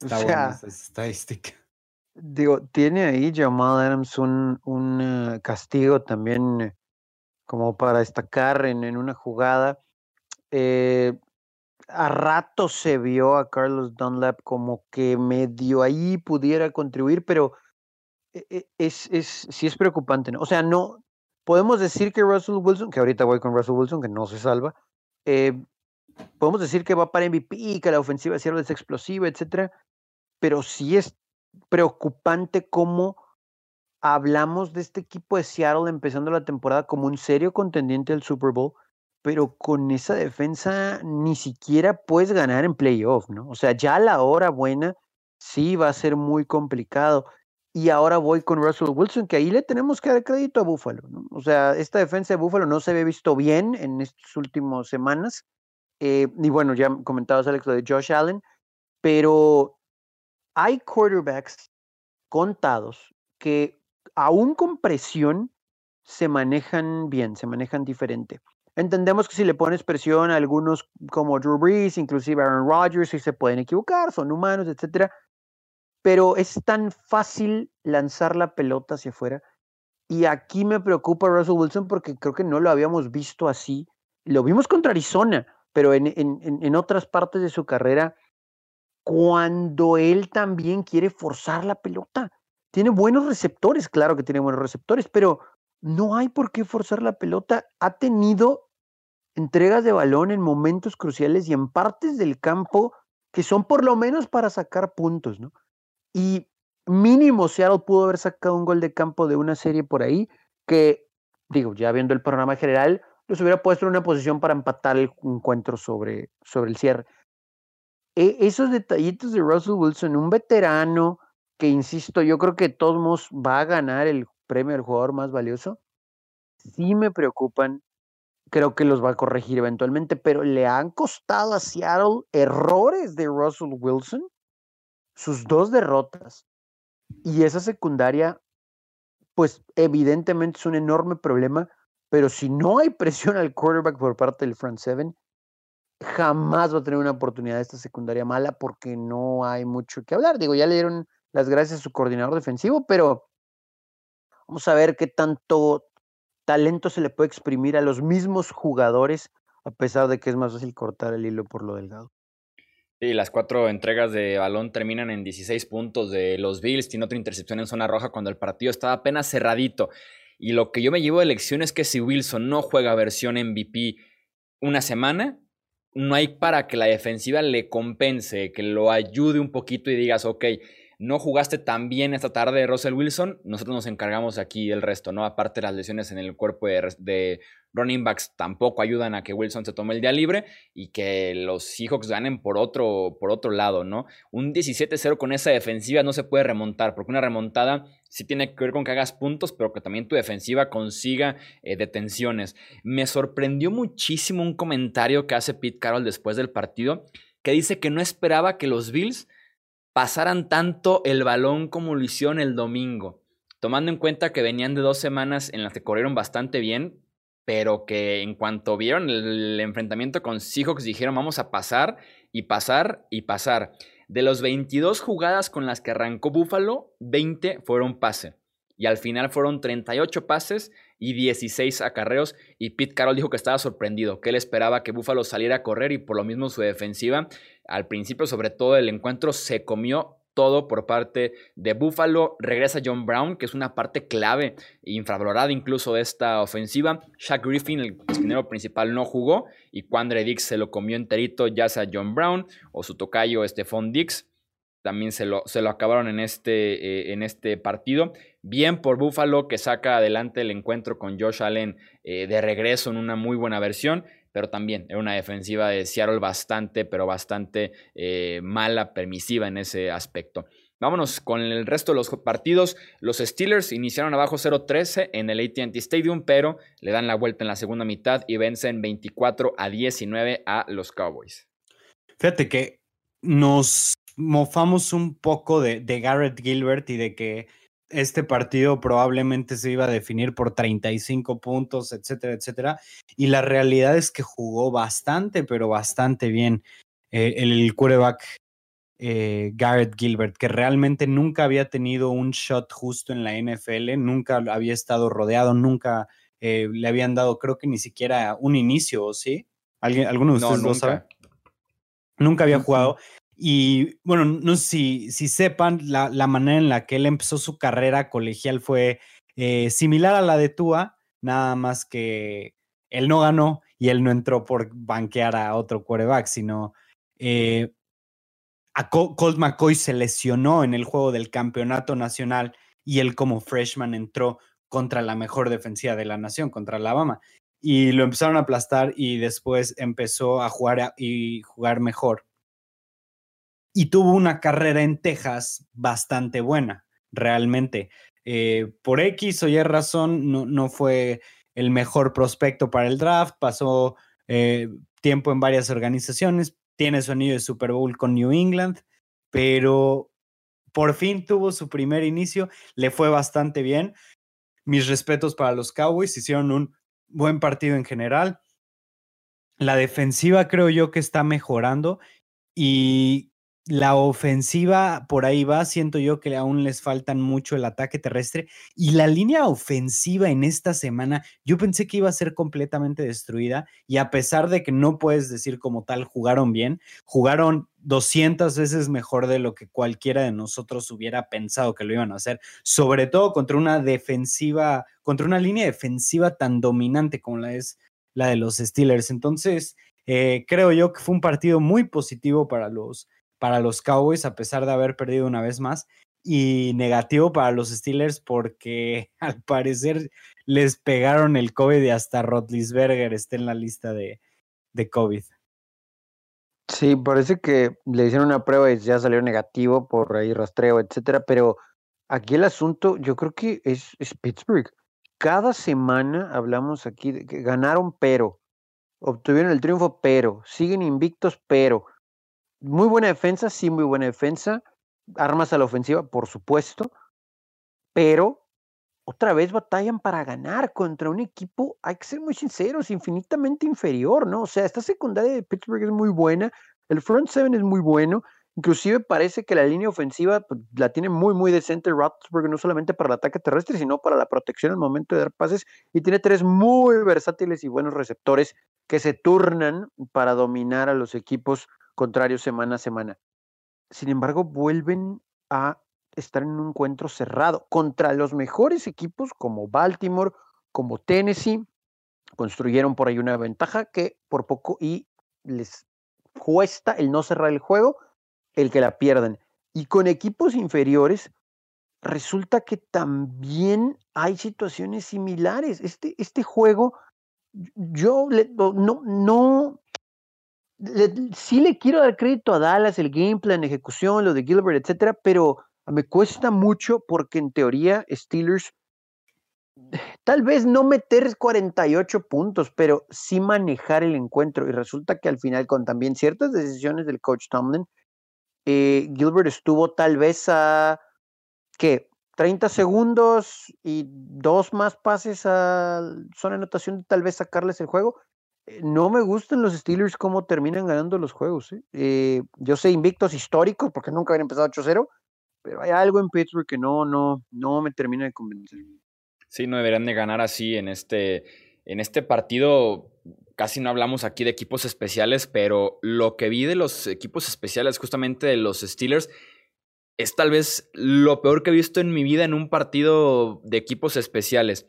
Está buena esa estadística. Digo, tiene ahí Jamal Adams un, un eh, castigo también eh, como para destacar en, en una jugada. Eh, a rato se vio a Carlos Dunlap como que medio ahí pudiera contribuir, pero es, es, sí es preocupante, ¿no? O sea, no, podemos decir que Russell Wilson, que ahorita voy con Russell Wilson, que no se salva, eh, podemos decir que va para MVP, que la ofensiva de es explosiva, etcétera, pero sí es preocupante cómo hablamos de este equipo de Seattle empezando la temporada como un serio contendiente al Super Bowl, pero con esa defensa ni siquiera puedes ganar en playoff, ¿no? O sea, ya la hora buena sí va a ser muy complicado. Y ahora voy con Russell Wilson, que ahí le tenemos que dar crédito a Buffalo, ¿no? O sea, esta defensa de Buffalo no se había visto bien en estas últimas semanas. Eh, y bueno, ya comentabas, Alex, lo de Josh Allen, pero hay quarterbacks contados que aún con presión se manejan bien, se manejan diferente. Entendemos que si le pones presión a algunos como Drew Brees, inclusive Aaron Rodgers, sí se pueden equivocar, son humanos, etcétera. Pero es tan fácil lanzar la pelota hacia afuera. Y aquí me preocupa Russell Wilson porque creo que no lo habíamos visto así. Lo vimos contra Arizona, pero en, en, en otras partes de su carrera, cuando él también quiere forzar la pelota. Tiene buenos receptores, claro que tiene buenos receptores, pero no hay por qué forzar la pelota. Ha tenido entregas de balón en momentos cruciales y en partes del campo que son por lo menos para sacar puntos, ¿no? Y mínimo Seattle pudo haber sacado un gol de campo de una serie por ahí que, digo, ya viendo el programa general, los hubiera puesto en una posición para empatar el encuentro sobre, sobre el cierre. E, esos detallitos de Russell Wilson, un veterano que insisto, yo creo que todos va a ganar el premio al jugador más valioso. Sí me preocupan, creo que los va a corregir eventualmente, pero le han costado a Seattle errores de Russell Wilson, sus dos derrotas. Y esa secundaria, pues evidentemente es un enorme problema, pero si no hay presión al quarterback por parte del front seven, jamás va a tener una oportunidad esta secundaria mala porque no hay mucho que hablar. Digo, ya le dieron las gracias a su coordinador defensivo, pero vamos a ver qué tanto talento se le puede exprimir a los mismos jugadores, a pesar de que es más fácil cortar el hilo por lo delgado. Sí, las cuatro entregas de balón terminan en 16 puntos de los Bills, tiene otra intercepción en zona roja cuando el partido estaba apenas cerradito. Y lo que yo me llevo de lección es que si Wilson no juega versión MVP una semana, no hay para que la defensiva le compense, que lo ayude un poquito y digas, ok, no jugaste tan bien esta tarde, Russell Wilson, nosotros nos encargamos aquí el resto, ¿no? Aparte las lesiones en el cuerpo de, running backs tampoco ayudan a que Wilson se tome el día libre y que los Seahawks ganen por otro, por otro lado, ¿no? Un 17-0 con esa defensiva no se puede remontar, porque una remontada sí tiene que ver con que hagas puntos, pero que también tu defensiva consiga eh, detenciones. Me sorprendió muchísimo un comentario que hace Pete Carroll después del partido, que dice que no esperaba que los Bills pasaran tanto el balón como lo hicieron el domingo, tomando en cuenta que venían de dos semanas en las que corrieron bastante bien, pero que en cuanto vieron el enfrentamiento con Seahawks dijeron vamos a pasar y pasar y pasar. De los 22 jugadas con las que arrancó Buffalo, 20 fueron pase. Y al final fueron 38 pases y 16 acarreos. Y Pete Carroll dijo que estaba sorprendido, que él esperaba que Buffalo saliera a correr y por lo mismo su defensiva al principio, sobre todo el encuentro, se comió todo por parte de Buffalo. Regresa John Brown, que es una parte clave, infravalorada incluso de esta ofensiva. Shaq Griffin, el esquinero principal, no jugó y Quandre Dix se lo comió enterito, ya sea John Brown o su tocayo Stephon Dix. También se lo, se lo acabaron en este, eh, en este partido. Bien por Buffalo que saca adelante el encuentro con Josh Allen eh, de regreso en una muy buena versión pero también era una defensiva de Seattle bastante, pero bastante eh, mala, permisiva en ese aspecto. Vámonos con el resto de los partidos. Los Steelers iniciaron abajo 0-13 en el ATT Stadium, pero le dan la vuelta en la segunda mitad y vencen 24 a 19 a los Cowboys. Fíjate que nos mofamos un poco de, de Garrett Gilbert y de que este partido probablemente se iba a definir por 35 puntos, etcétera, etcétera. Y la realidad es que jugó bastante, pero bastante bien eh, el quarterback eh, Garrett Gilbert, que realmente nunca había tenido un shot justo en la NFL, nunca había estado rodeado, nunca eh, le habían dado, creo que ni siquiera un inicio, ¿sí? ¿Alguien, ¿Alguno de ustedes lo sabe? Nunca había jugado. Y bueno, no sé si, si sepan, la, la, manera en la que él empezó su carrera colegial fue eh, similar a la de Tua, nada más que él no ganó y él no entró por banquear a otro quarterback, sino eh, a Colt McCoy se lesionó en el juego del campeonato nacional y él como freshman entró contra la mejor defensiva de la nación, contra Alabama. Y lo empezaron a aplastar y después empezó a jugar y jugar mejor. Y tuvo una carrera en Texas bastante buena, realmente. Eh, por X o Y razón, no, no, fue el mejor prospecto para el draft, pasó eh, tiempo en varias organizaciones, tiene su anillo de Super Bowl con New England, pero por fin tuvo su primer inicio, le fue bastante bien. Mis respetos para los Cowboys, hicieron un buen partido en general. La defensiva creo yo que está mejorando y la ofensiva por ahí va, siento yo que aún les faltan mucho el ataque terrestre y la línea ofensiva en esta semana, yo pensé que iba a ser completamente destruida y a pesar de que no puedes decir como tal jugaron bien, jugaron 200 veces mejor de lo que cualquiera de nosotros hubiera pensado que lo iban a hacer, sobre todo contra una defensiva, contra una línea defensiva tan dominante como la es la de los Steelers. Entonces, eh, creo yo que fue un partido muy positivo para los para los Cowboys a pesar de haber perdido una vez más y negativo para los Steelers porque al parecer les pegaron el COVID y hasta Rotlisberger está en la lista de, de COVID. Sí, parece que le hicieron una prueba y ya salió negativo por ahí rastreo, etcétera, pero aquí el asunto yo creo que es, es Pittsburgh. Cada semana hablamos aquí de que ganaron pero, obtuvieron el triunfo pero, siguen invictos pero, muy buena defensa, sí, muy buena defensa. Armas a la ofensiva, por supuesto. Pero otra vez batallan para ganar contra un equipo, hay que ser muy sinceros, infinitamente inferior, ¿no? O sea, esta secundaria de Pittsburgh es muy buena, el front seven es muy bueno, inclusive parece que la línea ofensiva pues, la tiene muy, muy decente Roethlisberger, no solamente para el ataque terrestre, sino para la protección al momento de dar pases, y tiene tres muy versátiles y buenos receptores que se turnan para dominar a los equipos contrario semana a semana. Sin embargo, vuelven a estar en un encuentro cerrado contra los mejores equipos como Baltimore, como Tennessee. Construyeron por ahí una ventaja que por poco y les cuesta el no cerrar el juego, el que la pierdan. Y con equipos inferiores, resulta que también hay situaciones similares. Este, este juego, yo no, no, sí le quiero dar crédito a Dallas, el game plan, ejecución, lo de Gilbert, etcétera, pero me cuesta mucho porque en teoría Steelers tal vez no meter 48 puntos, pero sí manejar el encuentro. Y resulta que al final, con también ciertas decisiones del coach Tomlin, eh, Gilbert estuvo tal vez a, ¿qué? 30 segundos y dos más pases a zona de anotación, tal vez sacarles el juego. Eh, no me gustan los Steelers cómo terminan ganando los juegos. ¿eh? Eh, yo sé invictos históricos porque nunca habían empezado 8-0, pero hay algo en Pittsburgh que no, no, no me termina de convencer. Sí, no deberían de ganar así en este, en este partido. Casi no hablamos aquí de equipos especiales, pero lo que vi de los equipos especiales, justamente de los Steelers, es tal vez lo peor que he visto en mi vida en un partido de equipos especiales.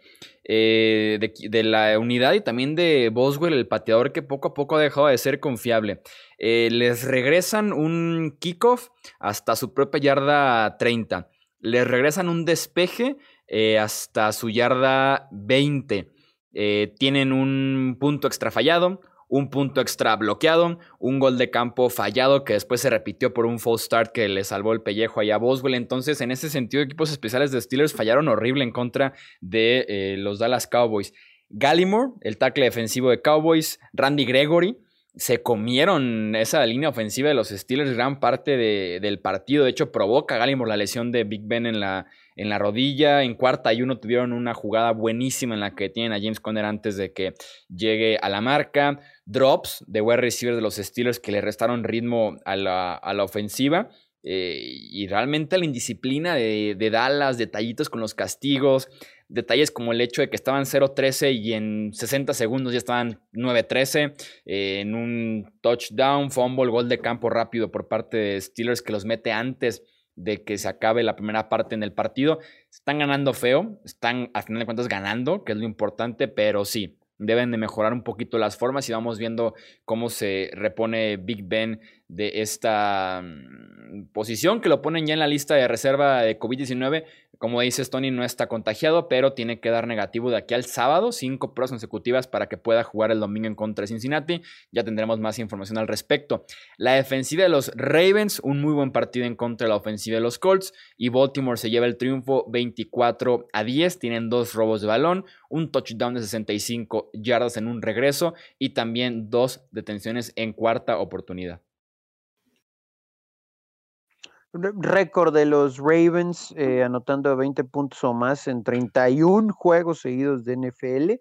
Eh, de, la unidad y también de Boswell, el pateador que poco a poco ha dejado de ser confiable. Eh, les regresan un kickoff hasta su propia yarda 30. Les regresan un despeje eh, hasta su yarda 20. tienen un punto extra fallado, un punto extra bloqueado, un gol de campo fallado que después se repitió por un false start que le salvó el pellejo allá a Boswell. Entonces, en ese sentido, equipos especiales de Steelers fallaron horrible en contra de eh, los Dallas Cowboys. Gallimore, el tackle defensivo de Cowboys, Randy Gregory, se comieron esa línea ofensiva de los Steelers gran parte del partido. De hecho, provoca Gallimore la lesión de Big Ben en la, en la rodilla. En cuarta y uno tuvieron una jugada buenísima en la que tienen a James Conner antes de que llegue a la marca drops de wide receiver de los Steelers que le restaron ritmo a la, ofensiva. Eh, y realmente la indisciplina de, Dallas, detallitos con los castigos, detalles como el hecho de que estaban 0-13 y en 60 segundos ya estaban 9-13, eh, en un touchdown, fumble, gol de campo rápido por parte de Steelers que los mete antes de que se acabe la primera parte en el partido. Están ganando feo, están a final de cuentas ganando, que es lo importante, pero sí, deben de mejorar un poquito las formas y vamos viendo cómo se repone Big Ben de esta mm, posición que lo ponen ya en la lista de reserva de COVID-19. Como dices, Tony no está contagiado, pero tiene que dar negativo de aquí al sábado, cinco pruebas consecutivas para que pueda jugar el domingo en contra de Cincinnati. Ya tendremos más información al respecto. La defensiva de los Ravens, un muy buen partido en contra de la ofensiva de los Colts. Y Baltimore se lleva el triunfo 24 a 10. Tienen dos robos de balón, un touchdown de 65 yardas en un regreso y también dos detenciones en cuarta oportunidad récord de los Ravens eh, anotando 20 puntos o más en 31 juegos seguidos de NFL.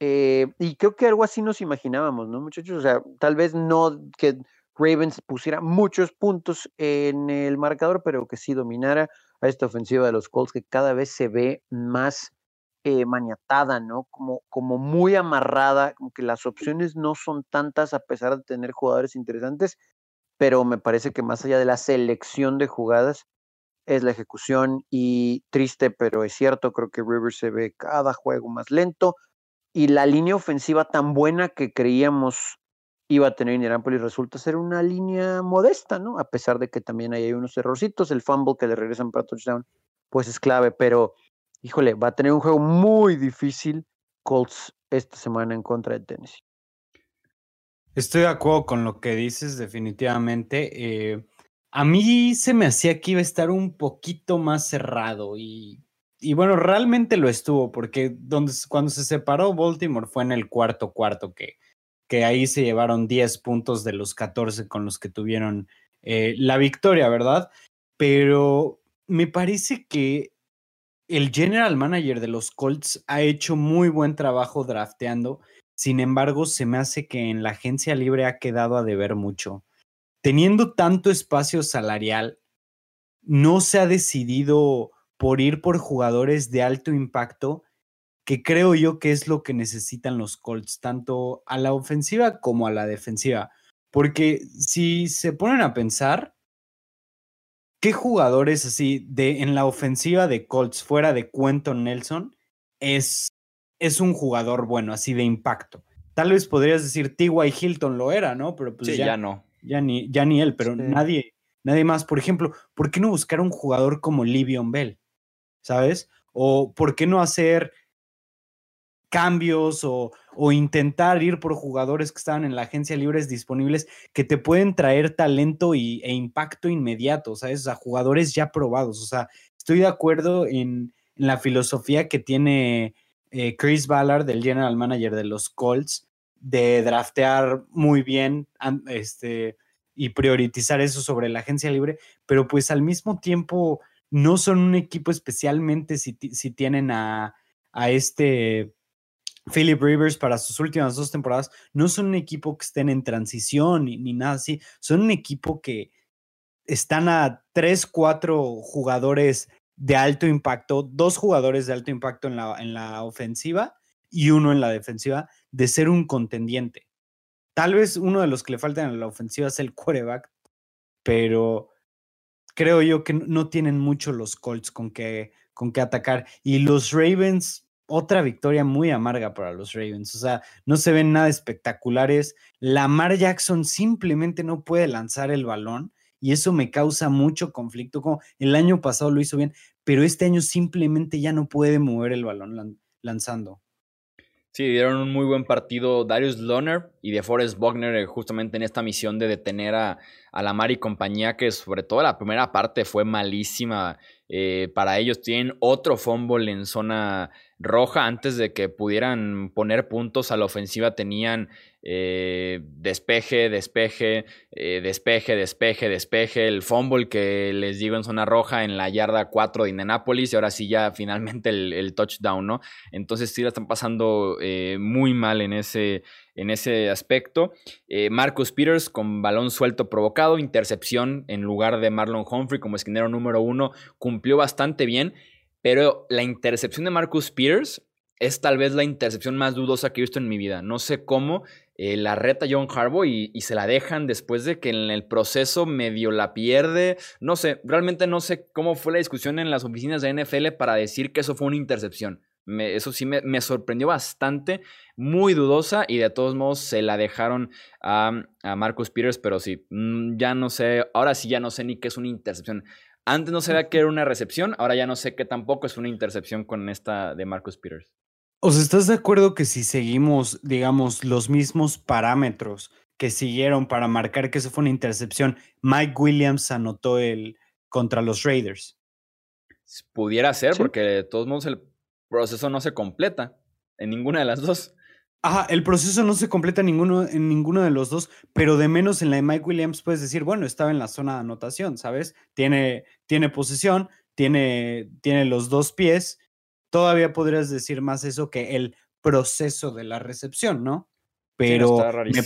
Eh, y creo que algo así nos imaginábamos, ¿no, muchachos? O sea, tal vez no que Ravens pusiera muchos puntos en el marcador, pero que sí dominara a esta ofensiva de los Colts que cada vez se ve más eh, maniatada, ¿no? Como, como muy amarrada, como que las opciones no son tantas a pesar de tener jugadores interesantes pero me parece que más allá de la selección de jugadas, es la ejecución y triste, pero es cierto, creo que Rivers se ve cada juego más lento y la línea ofensiva tan buena que creíamos iba a tener Indianapolis resulta ser una línea modesta, ¿no? A pesar de que también hay unos errorcitos, el fumble que le regresan para touchdown, pues es clave, pero híjole, va a tener un juego muy difícil Colts esta semana en contra de Tennessee. Estoy de acuerdo con lo que dices, definitivamente. Eh, a mí se me hacía que iba a estar un poquito más cerrado y, y bueno, realmente lo estuvo, porque donde, cuando se separó Baltimore fue en el cuarto cuarto, que, que ahí se llevaron 10 puntos de los 14 con los que tuvieron eh, la victoria, ¿verdad? Pero me parece que el general manager de los Colts ha hecho muy buen trabajo drafteando sin embargo, se me hace que en la agencia libre ha quedado a deber mucho. Teniendo tanto espacio salarial, no se ha decidido por ir por jugadores de alto impacto, que creo yo que es lo que necesitan los Colts, tanto a la ofensiva como a la defensiva. Porque si se ponen a pensar, ¿qué jugadores así de en la ofensiva de Colts fuera de Quentin Nelson es es un jugador bueno, así de impacto. Tal vez podrías decir T.Y. Hilton lo era, ¿no? Pero pues ya, no. Ya ni, ya ni él, pero nadie, nadie más. Por ejemplo, ¿por qué no buscar un jugador como Livion Bell? ¿Sabes? O ¿por qué no hacer cambios o, o, intentar ir por jugadores que estaban en la agencia libres disponibles que te pueden traer talento y, e impacto inmediato, ¿sabes? O sea, jugadores ya probados. O sea, estoy de acuerdo en, en la filosofía que tiene eh, Chris Ballard, el general manager de los Colts, de draftear muy bien este, y priorizar eso sobre la agencia libre, pero pues al mismo tiempo no son un equipo especialmente si, si tienen a, a este Philip Rivers para sus últimas dos temporadas, no son un equipo que estén en transición ni, ni nada así, son un equipo que están a tres, cuatro jugadores de alto impacto, dos jugadores de alto impacto en la, en la ofensiva y uno en la defensiva, de ser un contendiente. Tal vez uno de los que le faltan en la ofensiva es el quarterback, pero creo yo que no tienen mucho los Colts con que, con atacar. Y los Ravens, otra victoria muy amarga para los Ravens. O sea, no se ven nada espectaculares. Lamar Jackson simplemente no puede lanzar el balón y eso me causa mucho conflicto. Como el año pasado lo hizo bien, pero este año simplemente ya no puede mover el balón lanzando. Sí, dieron un muy buen partido Darius Lohner y de Forrest Wagner eh, justamente en esta misión de detener a, a Lamar y compañía, que sobre todo la primera parte fue malísima eh, para ellos. Tienen otro fumble en zona roja antes de que pudieran poner puntos a la ofensiva. Tenían eh, despeje, despeje, eh, despeje, despeje, despeje. El fumble que les digo en zona roja en la yarda 4 de Indianapolis y ahora sí ya finalmente el, touchdown, ¿no? Entonces sí la están pasando muy mal en ese, en ese aspecto. Marcus Peters con balón suelto provocado, intercepción en lugar de Marlon Humphrey como esquinero número uno, cumplió bastante bien, pero la intercepción de Marcus Pierce es tal vez la intercepción más dudosa que he visto en mi vida. No sé cómo eh, la reta John Harbaugh y, y, se la dejan después de que en el proceso medio la pierde. No sé, realmente no sé cómo fue la discusión en las oficinas de NFL para decir que eso fue una intercepción. eso sí me, sorprendió bastante, muy dudosa y de todos modos se la dejaron a, a, Marcus Peters, pero sí, mm, ya no sé, ahora sí ya no sé ni qué es una intercepción. Antes no sabía que era una recepción, ahora ya no sé qué tampoco es una intercepción con esta de Marcus Peters. ¿Os estás de acuerdo que si seguimos, digamos, los mismos parámetros que siguieron para marcar que eso fue una intercepción, Mike Williams anotó el contra los Raiders? Pudiera ser, porque de todos modos el proceso no se completa en ninguna de las dos. Ajá, el proceso no se completa en ninguno, en ninguno de los dos, pero de menos en la de Mike Williams puedes decir, bueno, estaba en la zona de anotación, ¿sabes? Tiene, tiene posesión, tiene, tiene los dos pies. Todavía podrías decir más eso que el proceso de la recepción, ¿no? Pero me,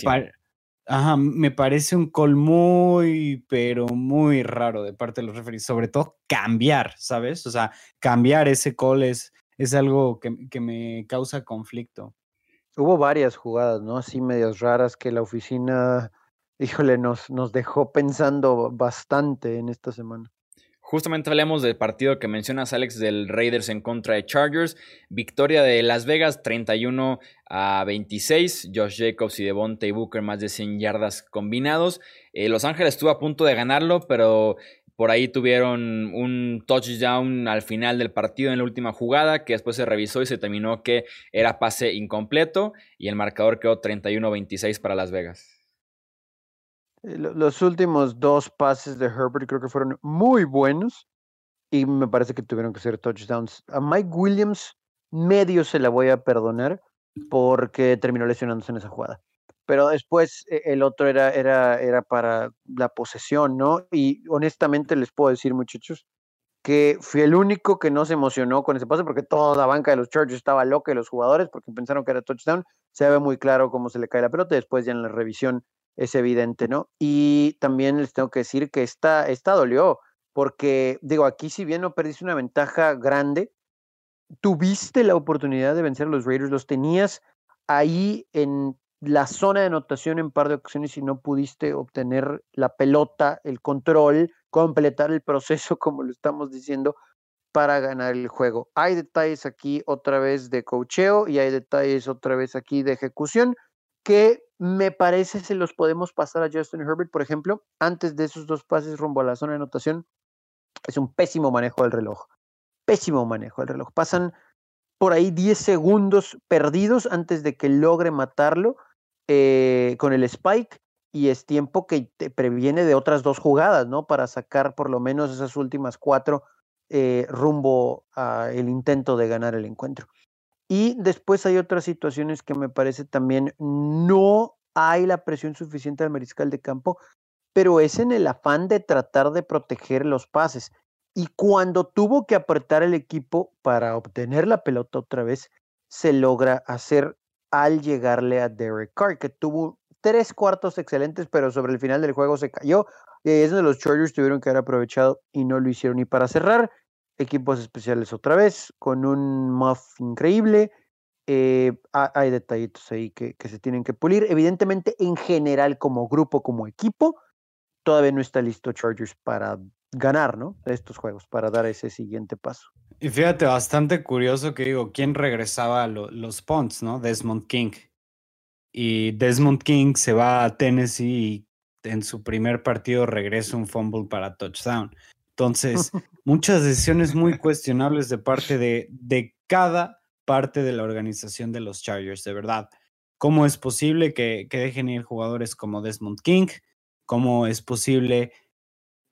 Ajá, me parece un call muy, pero muy raro de parte de los referees, sobre todo cambiar, ¿sabes? O sea, cambiar ese call es, es algo que, que me causa conflicto. Hubo varias jugadas, ¿no? Así medias raras que la oficina, híjole, nos, nos dejó pensando bastante en esta semana. Justamente hablemos del partido que mencionas, Alex, del Raiders en contra de Chargers. Victoria de Las Vegas, 31 a 26. Josh Jacobs y Devontae Booker, más de 100 yardas combinados. Eh, Los Ángeles estuvo a punto de ganarlo, pero por ahí tuvieron un touchdown al final del partido en la última jugada, que después se revisó y se terminó que era pase incompleto. Y el marcador quedó 31-26 para Las Vegas. Eh, los últimos dos pases de Herbert creo que fueron muy buenos y me parece que tuvieron que ser touchdowns. A Mike Williams medio se la voy a perdonar porque terminó lesionándose en esa jugada. Pero después eh, el otro era, era, era para la posesión, ¿no? Y honestamente les puedo decir, muchachos, que fui el único que no se emocionó con ese pase porque toda la banca de los Chargers estaba loca y los jugadores porque pensaron que era touchdown. Se ve muy claro cómo se le cae la pelota después ya en la revisión es evidente, ¿no? Y también les tengo que decir que esta, esta dolió, porque digo, aquí si bien no perdiste una ventaja grande, tuviste la oportunidad de vencer a los Raiders, los tenías ahí en la zona de anotación en par de ocasiones y no pudiste obtener la pelota, el control, completar el proceso, como lo estamos diciendo, para ganar el juego. Hay detalles aquí otra vez de cocheo y hay detalles otra vez aquí de ejecución que me parece se los podemos pasar a Justin Herbert, por ejemplo, antes de esos dos pases rumbo a la zona de anotación. Es un pésimo manejo del reloj. Pésimo manejo del reloj. Pasan por ahí 10 segundos perdidos antes de que logre matarlo eh, con el spike y es tiempo que te previene de otras dos jugadas, ¿no? Para sacar por lo menos esas últimas cuatro eh, rumbo al intento de ganar el encuentro. Y después hay otras situaciones que me parece también no hay la presión suficiente al mariscal de campo, pero es en el afán de tratar de proteger los pases. Y cuando tuvo que apretar el equipo para obtener la pelota otra vez, se logra hacer al llegarle a Derek Carr, que tuvo tres cuartos excelentes, pero sobre el final del juego se cayó. Y ahí es donde los Chargers tuvieron que haber aprovechado y no lo hicieron. Y para cerrar, equipos especiales otra vez, con un muff increíble. Eh, hay detallitos ahí que, se tienen que pulir. Evidentemente, en general, como grupo, como equipo, todavía no está listo Chargers para ganar, ¿no? Estos juegos, para dar ese siguiente paso. Y fíjate, bastante curioso que digo, ¿quién regresaba a los Ponts, no? Desmond King. Y Desmond King se va a Tennessee y en su primer partido regresa un fumble para touchdown. Entonces, muchas decisiones muy cuestionables de parte de, de cada parte de la organización de los Chargers, de verdad. ¿Cómo es posible que, que dejen ir jugadores como Desmond King? ¿Cómo es posible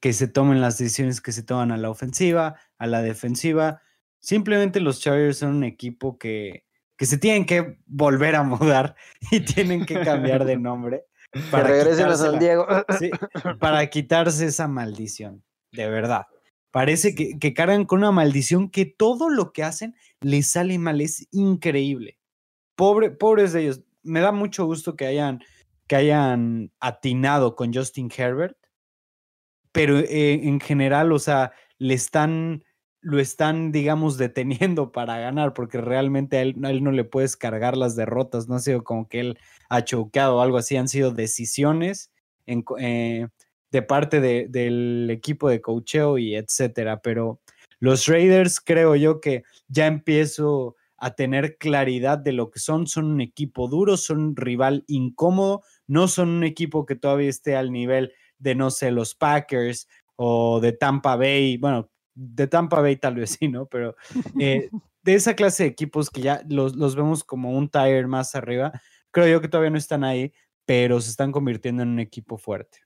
que se tomen las decisiones que se toman a la ofensiva, a la defensiva? Simplemente los Chargers son un equipo que, que se tienen que volver a mudar y tienen que cambiar de nombre. Para que regresen a San Diego. para quitarse esa maldición de verdad. Parece que, que, cargan con una maldición que todo lo que hacen les sale mal, es increíble. Pobre, pobres de ellos. Me da mucho gusto que hayan, que hayan atinado con Justin Herbert, pero eh, en general, o sea, le están, lo están, digamos, deteniendo para ganar, porque realmente a él, no le puedes cargar las derrotas, no ha sido como que él ha choqueado o algo así, han sido decisiones eh, de parte del equipo de cocheo y etcétera. Pero los Raiders creo yo que ya empiezo a tener claridad de lo que son. Son un equipo duro, son un rival incómodo, no son un equipo que todavía esté al nivel de, no sé, los Packers o de Tampa Bay. Bueno, de Tampa Bay tal vez sí, ¿no? Pero eh, de esa clase de equipos que ya los, los vemos como un tire más arriba, creo yo que todavía no están ahí, pero se están convirtiendo en un equipo fuerte.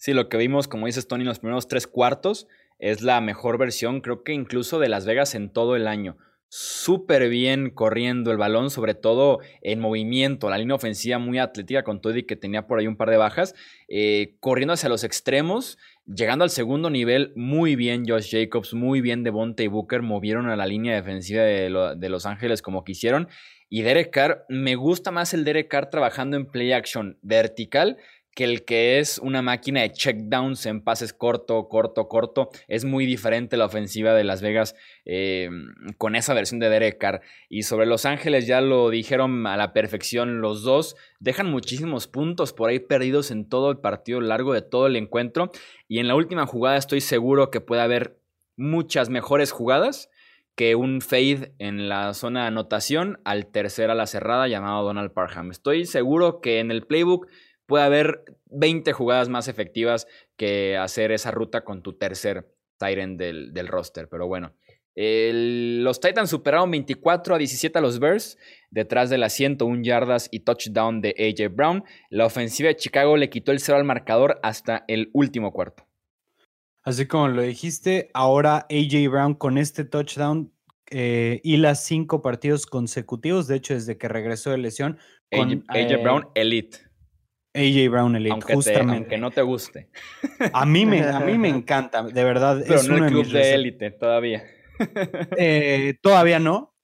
Sí, lo que vimos, como dices Tony, en los primeros tres cuartos es la mejor versión, creo que incluso de Las Vegas en todo el año súper bien corriendo el balón, sobre todo en movimiento, la línea ofensiva muy atlética con Toddy que tenía por ahí un par de bajas, eh, corriendo hacia los extremos, llegando al segundo nivel muy bien Josh Jacobs, muy bien Devontae Booker, movieron a la línea defensiva de, de Los Ángeles como quisieron. Y Derek Carr, me gusta más el Derek Carr trabajando en play action vertical que el que es una máquina de checkdowns en pases corto, corto, corto. Es muy diferente la ofensiva de Las Vegas eh, con esa versión de Derek Carr. Y sobre Los Ángeles ya lo dijeron a la perfección los dos. Dejan muchísimos puntos por ahí perdidos en todo el partido largo de todo el encuentro. Y en la última jugada estoy seguro que puede haber muchas mejores jugadas que un fade en la zona de anotación al tercer a la cerrada llamado Donald Parham. Estoy seguro que en el playbook puede haber 20 jugadas más efectivas que hacer esa ruta con tu tercer Tyrant del, del roster. Pero bueno, los Titans superaron 24 a 17 a los Bears, detrás de las 101 yardas y touchdown de AJ Brown. La ofensiva de Chicago le quitó el cero al marcador hasta el último cuarto. Así como lo dijiste, ahora AJ Brown con este touchdown eh, y las cinco partidos consecutivos, de hecho desde que regresó de lesión. Con, AJ, Brown eh, Elite. AJ Brown Elite, aunque justamente. aunque no te guste. A mí me, a mí me encanta, de verdad. Pero no el club de élite todavía. Eh, todavía no,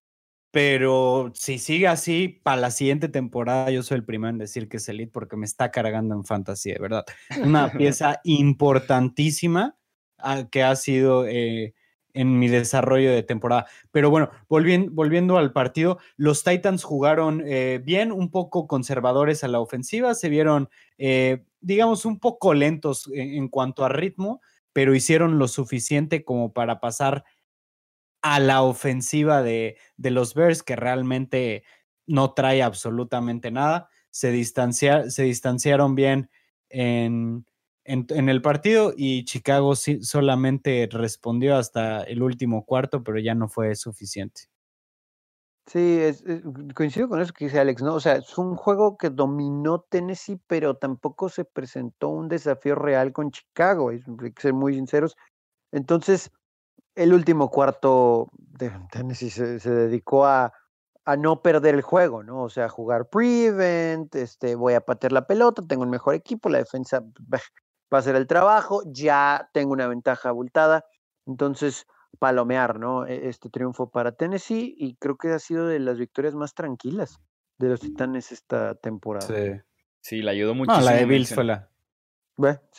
pero si sigue así, para la siguiente temporada yo soy el primero en decir que es Elite porque me está cargando en fantasía, de verdad. Una pieza importantísima ah, que ha sido eh, en mi desarrollo de temporada. Pero bueno, volviendo, volviendo al partido, los Titans jugaron eh, bien, un poco conservadores a la ofensiva, se vieron, eh, digamos, un poco lentos en, cuanto a ritmo, pero hicieron lo suficiente como para pasar a la ofensiva de, de los Bears, que realmente no trae absolutamente nada. Se, se distanciaron bien en, en, el partido y Chicago solamente respondió hasta el último cuarto, pero ya no fue suficiente. Sí, coincido con eso que dice Alex, ¿no? O sea, es un juego que dominó Tennessee, pero tampoco se presentó un desafío real con Chicago, hay que ser muy sinceros. Entonces, el último cuarto de Tennessee se, dedicó a, a, no perder el juego, ¿no? O sea, jugar prevent, este, voy a patear la pelota, tengo el mejor equipo, la defensa va a hacer el trabajo, ya tengo una ventaja abultada, entonces palomear, ¿no? E, este triunfo para Tennessee y creo que ha sido de las victorias más tranquilas de los Titanes esta temporada. Sí, sí le ayudó muchísimo. la de Bills fue la,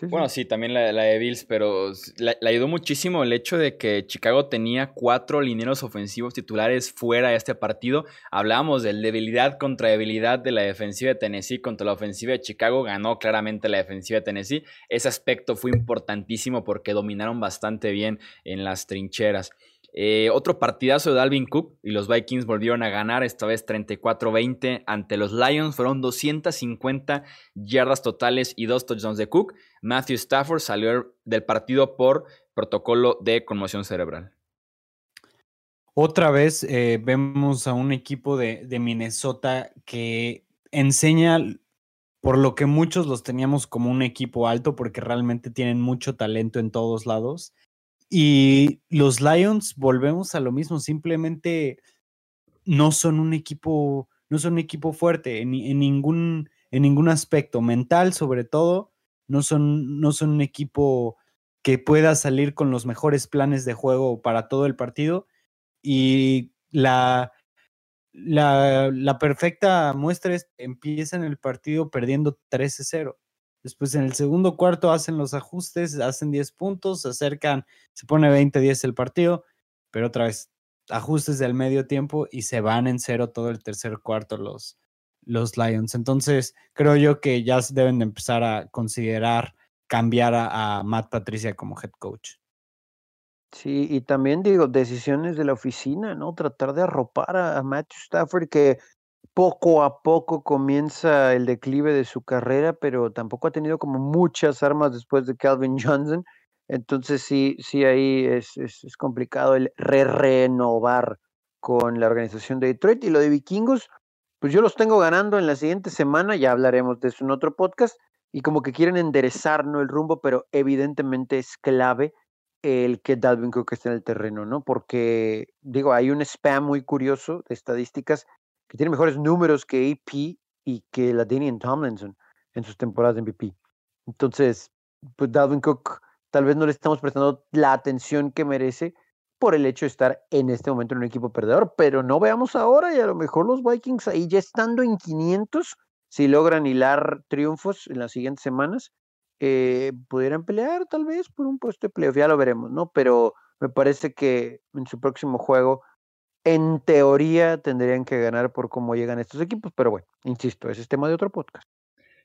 bueno, sí, también la, de Bills, pero le, ayudó muchísimo el hecho de que Chicago tenía cuatro lineros ofensivos titulares fuera de este partido. Hablábamos de debilidad contra debilidad de la defensiva de Tennessee contra la ofensiva de Chicago. Ganó claramente la defensiva de Tennessee. Ese aspecto fue importantísimo porque dominaron bastante bien en las trincheras. Eh, otro partidazo de Dalvin Cook y los Vikings volvieron a ganar, esta vez 34-20 ante los Lions. Fueron 250 yardas totales y dos touchdowns de Cook. Matthew Stafford salió del partido por protocolo de conmoción cerebral. Otra vez eh, vemos a un equipo de, de Minnesota que enseña por lo que muchos los teníamos como un equipo alto, porque realmente tienen mucho talento en todos lados. Y los Lions, volvemos a lo mismo, simplemente no son un equipo, no son un equipo fuerte en, ningún, en ningún aspecto, mental sobre todo, no son, no son un equipo que pueda salir con los mejores planes de juego para todo el partido. Y la, la, la perfecta muestra es empiezan el partido perdiendo 13-0. Después en el segundo cuarto hacen los ajustes, hacen 10 puntos, se acercan, se pone 20-10 el partido, pero otra vez ajustes del medio tiempo y se van en cero todo el tercer cuarto los, los Lions. Entonces creo yo que ya deben de empezar a considerar cambiar a, Matt Patricia como head coach. Sí, y también digo, decisiones de la oficina, ¿no? Tratar de arropar a, Matthew Stafford, que poco a poco comienza el declive de su carrera, pero tampoco ha tenido como muchas armas después de Calvin Johnson. Entonces sí, sí ahí es, es, complicado el re renovar con la organización de Detroit. Y lo de Vikingos, pues yo los tengo ganando en la siguiente semana, ya hablaremos de eso en otro podcast, y como que quieren enderezar ¿no? el rumbo, pero evidentemente es clave el que Dalvin Cook esté en el terreno, ¿no? Porque, digo, hay un spam muy curioso de estadísticas que tiene mejores números que AP y que la Daniel Tomlinson en sus temporadas de MVP. Entonces, pues Dalvin Cook tal vez no le estamos prestando la atención que merece por el hecho de estar en este momento en un equipo perdedor, pero no veamos ahora y a lo mejor los Vikings ahí ya estando en 500, si logran hilar triunfos en las siguientes semanas, eh, pudieran pelear tal vez por un puesto de playoff, ya lo veremos, ¿no? Pero me parece que en su próximo juego, en teoría, tendrían que ganar por cómo llegan estos equipos, pero bueno, insisto, ese es tema de otro podcast.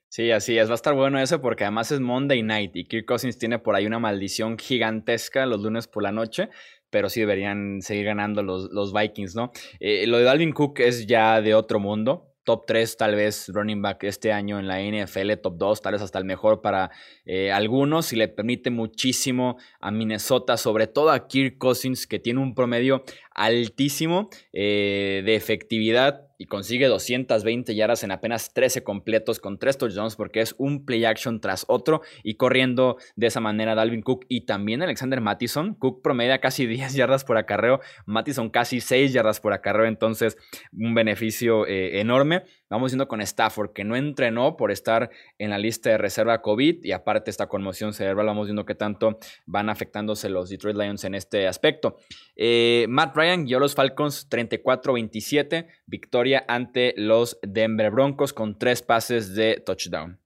Sí, así es, va a estar bueno eso porque además es Monday Night y Kirk Cousins tiene por ahí una maldición gigantesca los lunes por la noche, pero sí deberían seguir ganando los, los Vikings, ¿no? Eh, lo de Dalvin Cook es ya de otro mundo top 3 tal vez running back este año en la NFL, top 2, tal vez hasta el mejor para eh, algunos y le permite muchísimo a Minnesota, sobre todo a Kirk Cousins que tiene un promedio altísimo eh, de efectividad y consigue 220 yardas en apenas 13 completos con 3 touchdowns porque es un play action tras otro y corriendo de esa manera Dalvin Cook y también Alexander Mattison. Cook promedia casi 10 yardas por acarreo, Mattison casi 6 yardas por acarreo, entonces un beneficio eh, enorme. Vamos yendo con Stafford, que no entrenó por estar en la lista de reserva COVID y aparte esta conmoción cerebral, vamos viendo qué tanto van afectándose los Detroit Lions en este aspecto. Eh, Matt Ryan guió los Falcons 34-27, victoria ante los Denver Broncos con tres pases de touchdown.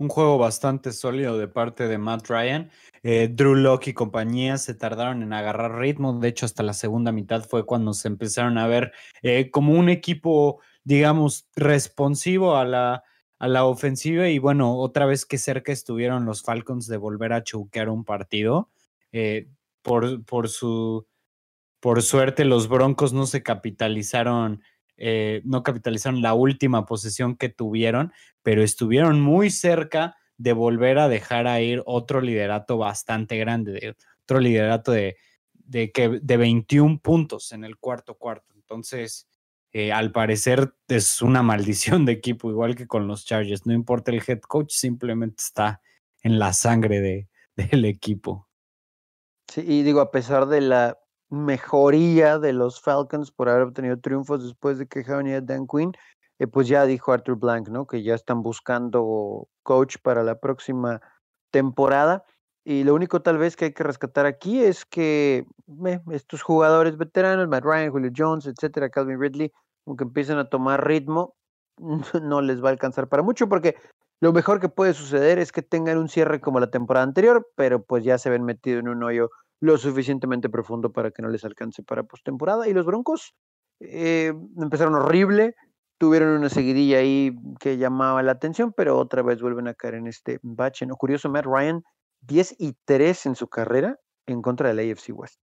Un juego bastante sólido de parte de Matt Ryan. Eh, Drew Locke y compañía se tardaron en agarrar ritmo. De hecho, hasta la segunda mitad fue cuando se empezaron a ver eh, como un equipo digamos, responsivo a la, a la ofensiva y bueno, otra vez que cerca estuvieron los Falcons de volver a choquear un partido. Eh, por, por, su, por suerte los Broncos no se capitalizaron, eh, no capitalizaron la última posesión que tuvieron, pero estuvieron muy cerca de volver a dejar a ir otro liderato bastante grande, otro liderato de, de, que, de 21 puntos en el cuarto cuarto. Entonces, eh, al parecer es una maldición de equipo, igual que con los Chargers. No importa el head coach, simplemente está en la sangre de, del equipo. Sí, y digo, a pesar de la mejoría de los Falcons por haber obtenido triunfos después de que a Dan Quinn, eh, pues ya dijo Arthur Blank, ¿no? Que ya están buscando coach para la próxima temporada. Y lo único tal vez que hay que rescatar aquí es que estos jugadores veteranos, Matt Ryan, Julio Jones, etcétera, Calvin Ridley, aunque empiecen a tomar ritmo, no les va a alcanzar para mucho porque lo mejor que puede suceder es que tengan un cierre como la temporada anterior, pero pues ya se ven metido en un hoyo lo suficientemente profundo para que no les alcance para postemporada. Y los Broncos eh, empezaron horrible, tuvieron una seguidilla ahí que llamaba la atención, pero otra vez vuelven a caer en este bache. ¿no? Curioso, Matt Ryan 10 y 3 en su carrera en contra del AFC West.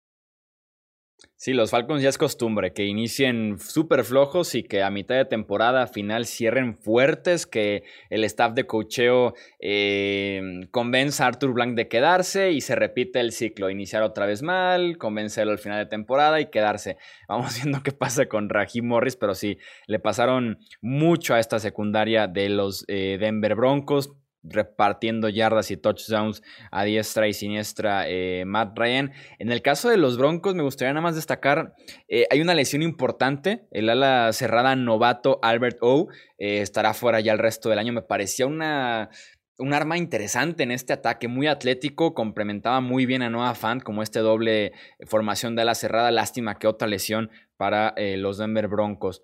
Sí, los Falcons ya es costumbre que inicien súper flojos y que a mitad de temporada final cierren fuertes, que el staff de cocheo eh, convenza a Arthur Blank de quedarse y se repite el ciclo, iniciar otra vez mal, convencerlo al final de temporada y quedarse. Vamos viendo qué pasa con Raheem Morris, pero sí, le pasaron mucho a esta secundaria de los eh, Denver Broncos repartiendo yardas y touchdowns a diestra y siniestra eh, Matt Ryan. En el caso de los Broncos, me gustaría nada más destacar, eh, hay una lesión importante, el ala cerrada novato Albert O eh, estará fuera ya el resto del año, me parecía una... Un arma interesante en este ataque, muy atlético, complementaba muy bien a Noah Fant como este doble formación de ala cerrada. Lástima que otra lesión para los Denver Broncos.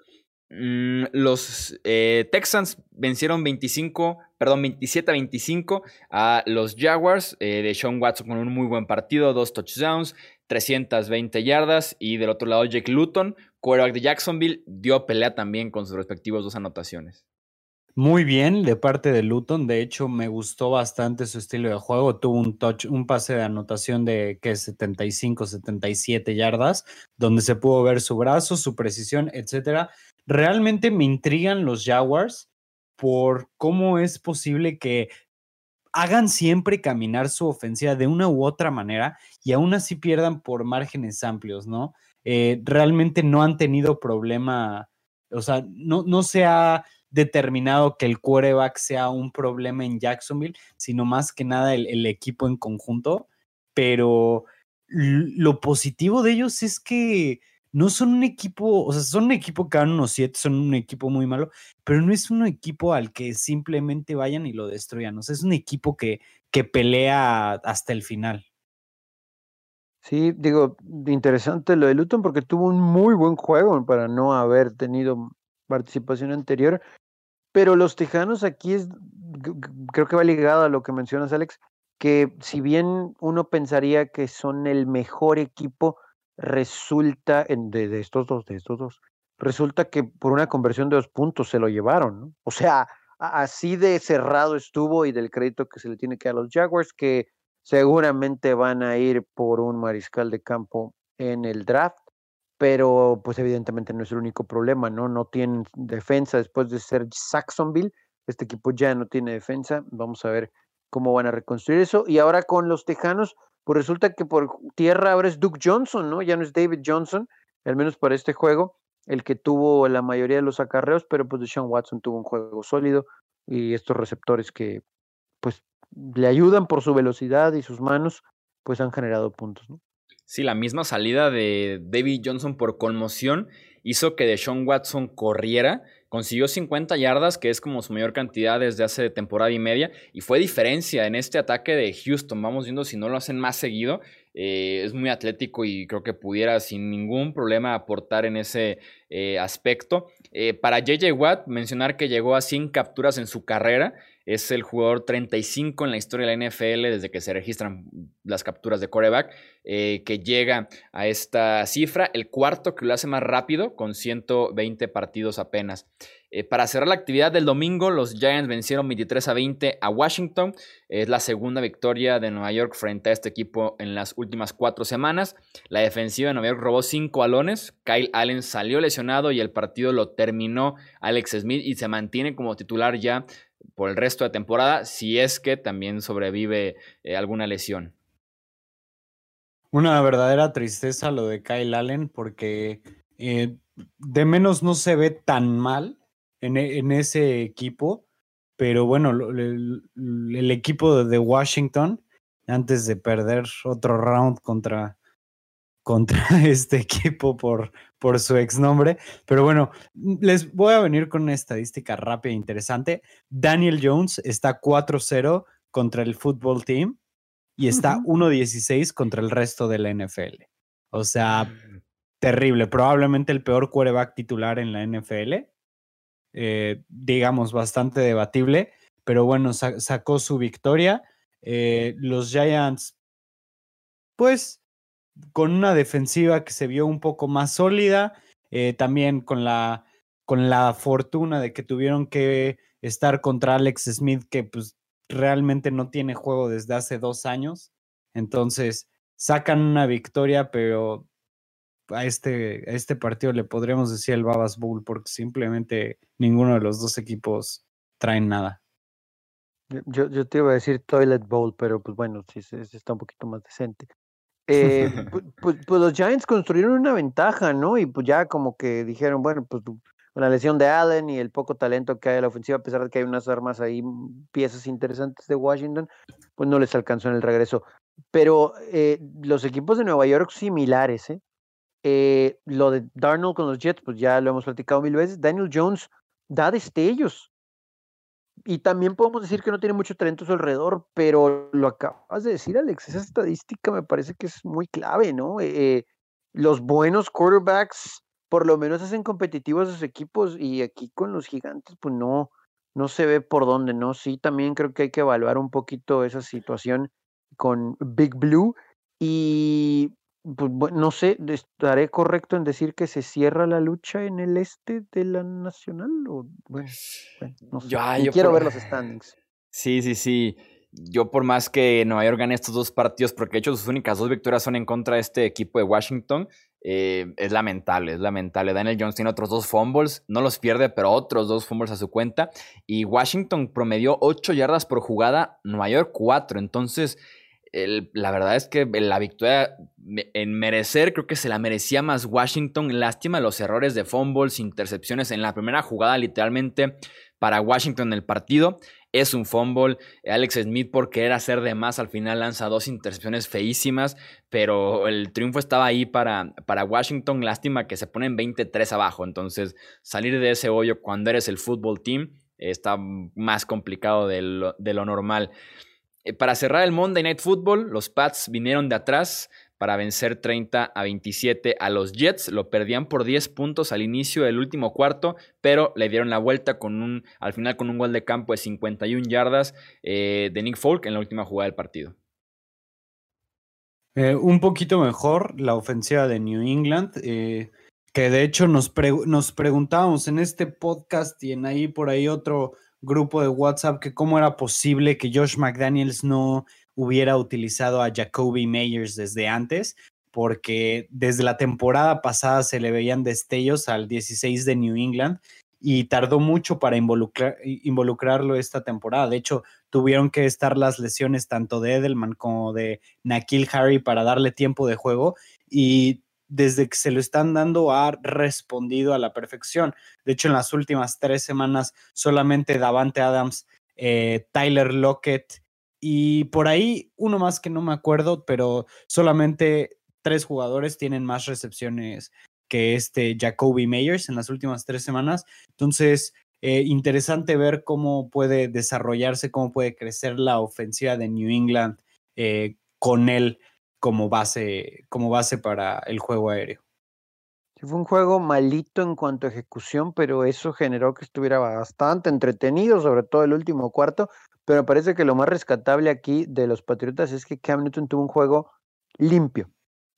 Mm, los eh, Texans vencieron 25, perdón, 27 a 25 a los Jaguars eh, de Sean Watson con un muy buen partido, dos touchdowns, 320 yardas y del otro lado Jake Luton, quarterback de Jacksonville, dio pelea también con sus respectivos dos anotaciones. muy bien de parte de Luton. De hecho, me gustó bastante su estilo de juego. Tuvo un touch, un pase de anotación de que 75, 77 yardas, donde se pudo ver su brazo, su precisión, etcétera. Realmente me intrigan los Jaguars por cómo es posible que hagan siempre caminar su ofensiva de una u otra manera y aún así pierdan por márgenes amplios, ¿no? Eh, realmente no han tenido problema, o sea, no, no se ha determinado que el quarterback sea un problema en Jacksonville, sino más que nada el, equipo en conjunto. Pero lo positivo de ellos es que no son un equipo, o sea, son un equipo que van unos siete, son un equipo muy malo, pero no es un equipo al que simplemente vayan y lo destruyan. O sea, es un equipo que, que pelea hasta el final. Sí, digo, interesante lo de Luton porque tuvo un muy buen juego para no haber tenido participación anterior. Pero los Tejanos aquí es, creo que va ligado a lo que mencionas, Alex, que si bien uno pensaría que son el mejor equipo, resulta, de, estos dos, de estos dos, resulta que por una conversión de dos puntos se lo llevaron, ¿no? O sea, así de cerrado estuvo y del crédito que se le tiene que dar a los Jaguars, que seguramente van a ir por un mariscal de campo en el draft pero pues evidentemente no es el único problema, ¿no? No tienen defensa después de ser Saxonville, este equipo ya no tiene defensa, vamos a ver cómo van a reconstruir eso. Y ahora con los Tejanos, pues resulta que por tierra ahora es Duke Johnson, ¿no? Ya no es David Johnson, al menos para este juego, el que tuvo la mayoría de los acarreos, pero pues Deshaun Watson tuvo un juego sólido y estos receptores que pues le ayudan por su velocidad y sus manos, pues han generado puntos, ¿no? Sí, la misma salida de David Johnson por conmoción hizo que Deshaun Watson corriera. Consiguió 50 yardas, que es como su mayor cantidad desde hace temporada y media. Y fue diferencia en este ataque de Houston. Vamos viendo si no lo hacen más seguido. Eh, es muy atlético y creo que pudiera sin ningún problema aportar en ese eh, aspecto. Eh, para JJ Watt, mencionar que llegó a 100 capturas en su carrera. Es el jugador 35 en la historia de la NFL desde que se registran las capturas de coreback, eh, que llega a esta cifra. El cuarto que lo hace más rápido, con 120 partidos apenas. Eh, para cerrar la actividad del domingo, los Giants vencieron 23 a 20 a Washington. Es la segunda victoria de Nueva York frente a este equipo en las últimas cuatro semanas. La defensiva de Nueva York robó cinco balones. Kyle Allen salió lesionado y el partido lo terminó Alex Smith y se mantiene como titular ya por el resto de temporada, si es que también sobrevive eh, alguna lesión. Una verdadera tristeza lo de Kyle Allen, porque eh, de menos no se ve tan mal en, e, ese equipo, pero bueno, el, el, equipo de Washington, antes de perder otro round contra contra este equipo por, por su exnombre. Pero bueno, les voy a venir con una estadística rápida e interesante. Daniel Jones está 4-0 contra el fútbol team y está 1-16 contra el resto de la NFL. O sea, mm. terrible. Probablemente el peor quarterback titular en la NFL. Eh, digamos, bastante debatible. Pero bueno, sacó su victoria. Eh, los Giants, pues con una defensiva que se vio un poco más sólida, eh, también con la, con la fortuna de que tuvieron que estar contra Alex Smith, que pues realmente no tiene juego desde hace dos años. Entonces, sacan una victoria, pero a este, a este partido le podríamos decir el Babas Bowl, porque simplemente ninguno de los dos equipos traen nada. Yo, yo te iba a decir Toilet Bowl, pero pues bueno, sí, sí está un poquito más decente. Eh, pues, pues, los Giants construyeron una ventaja, ¿no? Y pues ya como que dijeron, bueno, pues con la lesión de Allen y el poco talento que hay en la ofensiva, a pesar de que hay unas armas ahí, mm, piezas interesantes de Washington, pues no les alcanzó en el regreso. Pero eh, los equipos de Nueva York similares, ¿eh? ¿eh? Lo de Darnold con los Jets, pues ya lo hemos platicado mil veces. Daniel Jones da destellos y también podemos decir que no tiene mucho talento a su alrededor, pero lo acabas de decir, Alex, esa estadística me parece que es muy clave, ¿no? Eh, los buenos quarterbacks por lo menos hacen competitivos a sus equipos y aquí con los gigantes, pues no, no se ve por dónde, ¿no? Sí, también creo que hay que evaluar un poquito esa situación con Big Blue y pues, no sé, ¿estaré correcto en decir que se cierra la lucha en el este de la Nacional? O, bueno, no sé. Yo, quiero ver los standings. Sí, sí, sí. Yo por más que Nueva York gane estos dos partidos, porque de hecho sus únicas dos victorias son en contra de este equipo de Washington, eh, es lamentable, es lamentable. Daniel Jones tiene otros dos fumbles, no los pierde, pero otros dos fumbles a su cuenta. Y Washington promedió 8 yardas por jugada, Nueva York 4. Entonces, la verdad es que la victoria en merecer, creo que se la merecía más Washington. Lástima los errores de fumbles, intercepciones en la primera jugada, literalmente para Washington en el partido. Es un fumble. Alex Smith, por querer hacer de más, al final lanza dos intercepciones feísimas, pero el triunfo estaba ahí para, para Washington. Lástima que se ponen 23 abajo. Entonces, salir de ese hoyo cuando eres el fútbol team está más complicado de lo normal. Eh, para cerrar el Monday Night Football, los Pats vinieron de atrás para vencer 30 a 27 a los Jets. Lo perdían por 10 puntos al inicio del último cuarto, pero le dieron la vuelta con un, al final con un gol de campo de 51 yardas eh, de Nick Folk en la última jugada del partido. Eh, un poquito mejor la ofensiva de New England, que de hecho nos, nos preguntábamos en este podcast y en ahí por ahí otro grupo de WhatsApp que cómo era posible que Josh McDaniels no hubiera utilizado a Jacoby Meyers desde antes, porque desde la temporada pasada se le veían destellos al 16 de New England y tardó mucho para involucrarlo esta temporada. De hecho, tuvieron que estar las lesiones tanto de Edelman como de Nakil Harry para darle tiempo de juego y desde que se lo están dando ha respondido a la perfección. De hecho, en las últimas tres semanas solamente Davante Adams, eh, Tyler Lockett y por ahí uno más que no me acuerdo, pero solamente tres jugadores tienen más recepciones que este Jacoby Meyers en las últimas tres semanas. Entonces, eh, interesante ver cómo puede desarrollarse, cómo puede crecer la ofensiva de New England eh, con él como base, como base para el juego aéreo. Fue un juego malito en cuanto a ejecución, pero eso generó que estuviera bastante entretenido, sobre todo el último cuarto. Pero parece que lo más rescatable aquí de los Patriotas es que Cam Newton tuvo un juego limpio.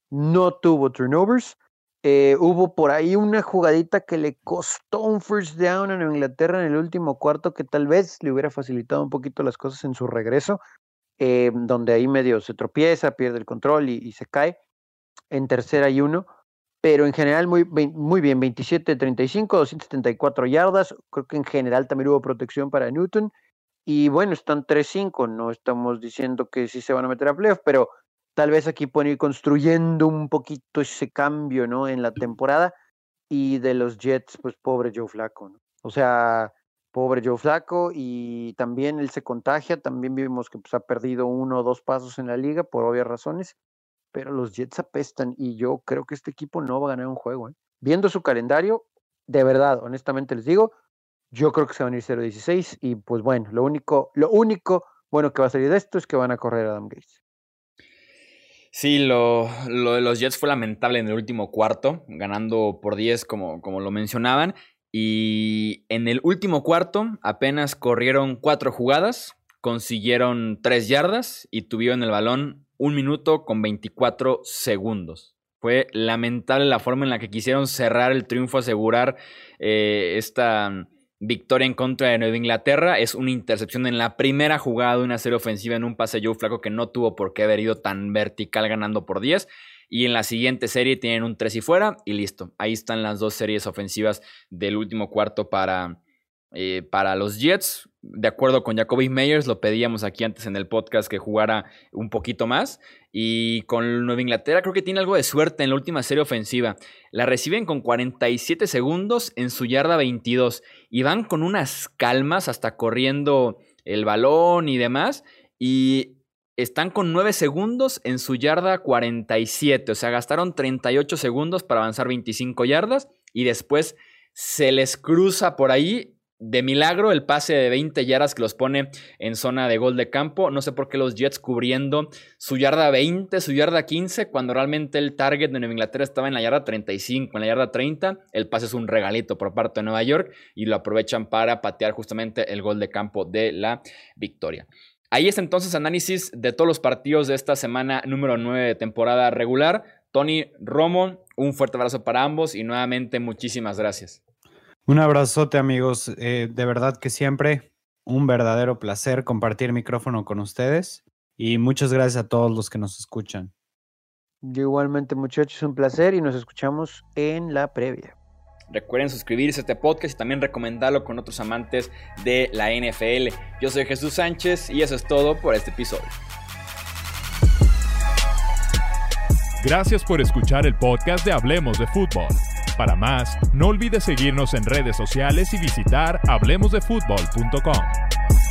No tuvo turnovers. Eh, hubo por ahí una jugadita que le costó un first down en Inglaterra en el último cuarto que tal vez le hubiera facilitado un poquito las cosas en su regreso, eh, donde ahí medio se tropieza, pierde el control y, se cae en tercera y uno, pero en general muy, muy bien, 27-35, 274 yardas, creo que en general también hubo protección para Newton, y bueno, están 3-5, no estamos diciendo que sí se van a meter a playoff, pero tal vez aquí pueden ir construyendo un poquito ese cambio, ¿no? En la temporada, y de los Jets, pues pobre Joe Flaco, ¿no? O sea, pobre Joe Flaco y también él se contagia, también vimos que pues, ha perdido uno o dos pasos en la liga por obvias razones, pero los Jets apestan y yo creo que este equipo no va a ganar un juego. ¿eh? Viendo su calendario, de verdad, honestamente les digo, yo creo que se van a ir 0-16 y pues bueno, lo único, lo único bueno que va a salir de esto es que van a correr a Adam Gates. Sí, lo, lo, de los Jets fue lamentable en el último cuarto, ganando por 10 como, como lo mencionaban. Y en el último cuarto apenas corrieron cuatro jugadas, consiguieron tres yardas y tuvieron el balón un minuto con 24 segundos. Fue lamentable la forma en la que quisieron cerrar el triunfo, asegurar eh, esta victoria en contra de Nueva Inglaterra. Es una intercepción en la primera jugada de una serie ofensiva en un pase Joe Flaco que no tuvo por qué haber ido tan vertical ganando por 10. Y en la siguiente serie tienen un 3 y fuera y listo. Ahí están las dos series ofensivas del último cuarto para, eh, para los Jets. De acuerdo con Jacoby Meyers, lo pedíamos aquí antes en el podcast que jugara un poquito más. Y con Nueva Inglaterra creo que tiene algo de suerte en la última serie ofensiva. La reciben con 47 segundos en su yarda 22 y van con unas calmas hasta corriendo el balón y demás. Y están con 9 segundos en su yarda 47. O sea, gastaron 38 segundos para avanzar 25 yardas y después se les cruza por ahí de milagro el pase de 20 yardas que los pone en zona de gol de campo. No sé por qué los Jets cubriendo su yarda 20, su yarda 15, cuando realmente el target de Nueva Inglaterra estaba en la yarda 35, en la yarda 30. El pase es un regalito por parte de Nueva York y lo aprovechan para patear justamente el gol de campo de la victoria. Ahí es entonces análisis de todos los partidos de esta semana número 9 de temporada regular. Tony Romo, un fuerte abrazo para ambos y nuevamente muchísimas gracias. Un abrazote amigos, eh, de verdad que siempre un verdadero placer compartir micrófono con ustedes y muchas gracias a todos los que nos escuchan. Yo igualmente muchachos, un placer y nos escuchamos en la previa. Recuerden suscribirse a este podcast y también recomendarlo con otros amantes de la NFL. Yo soy Jesús Sánchez y eso es todo por este episodio. Gracias por escuchar el podcast de Hablemos de Fútbol. Para más, no olvides seguirnos en redes sociales y visitar hablemosdefutbol.com.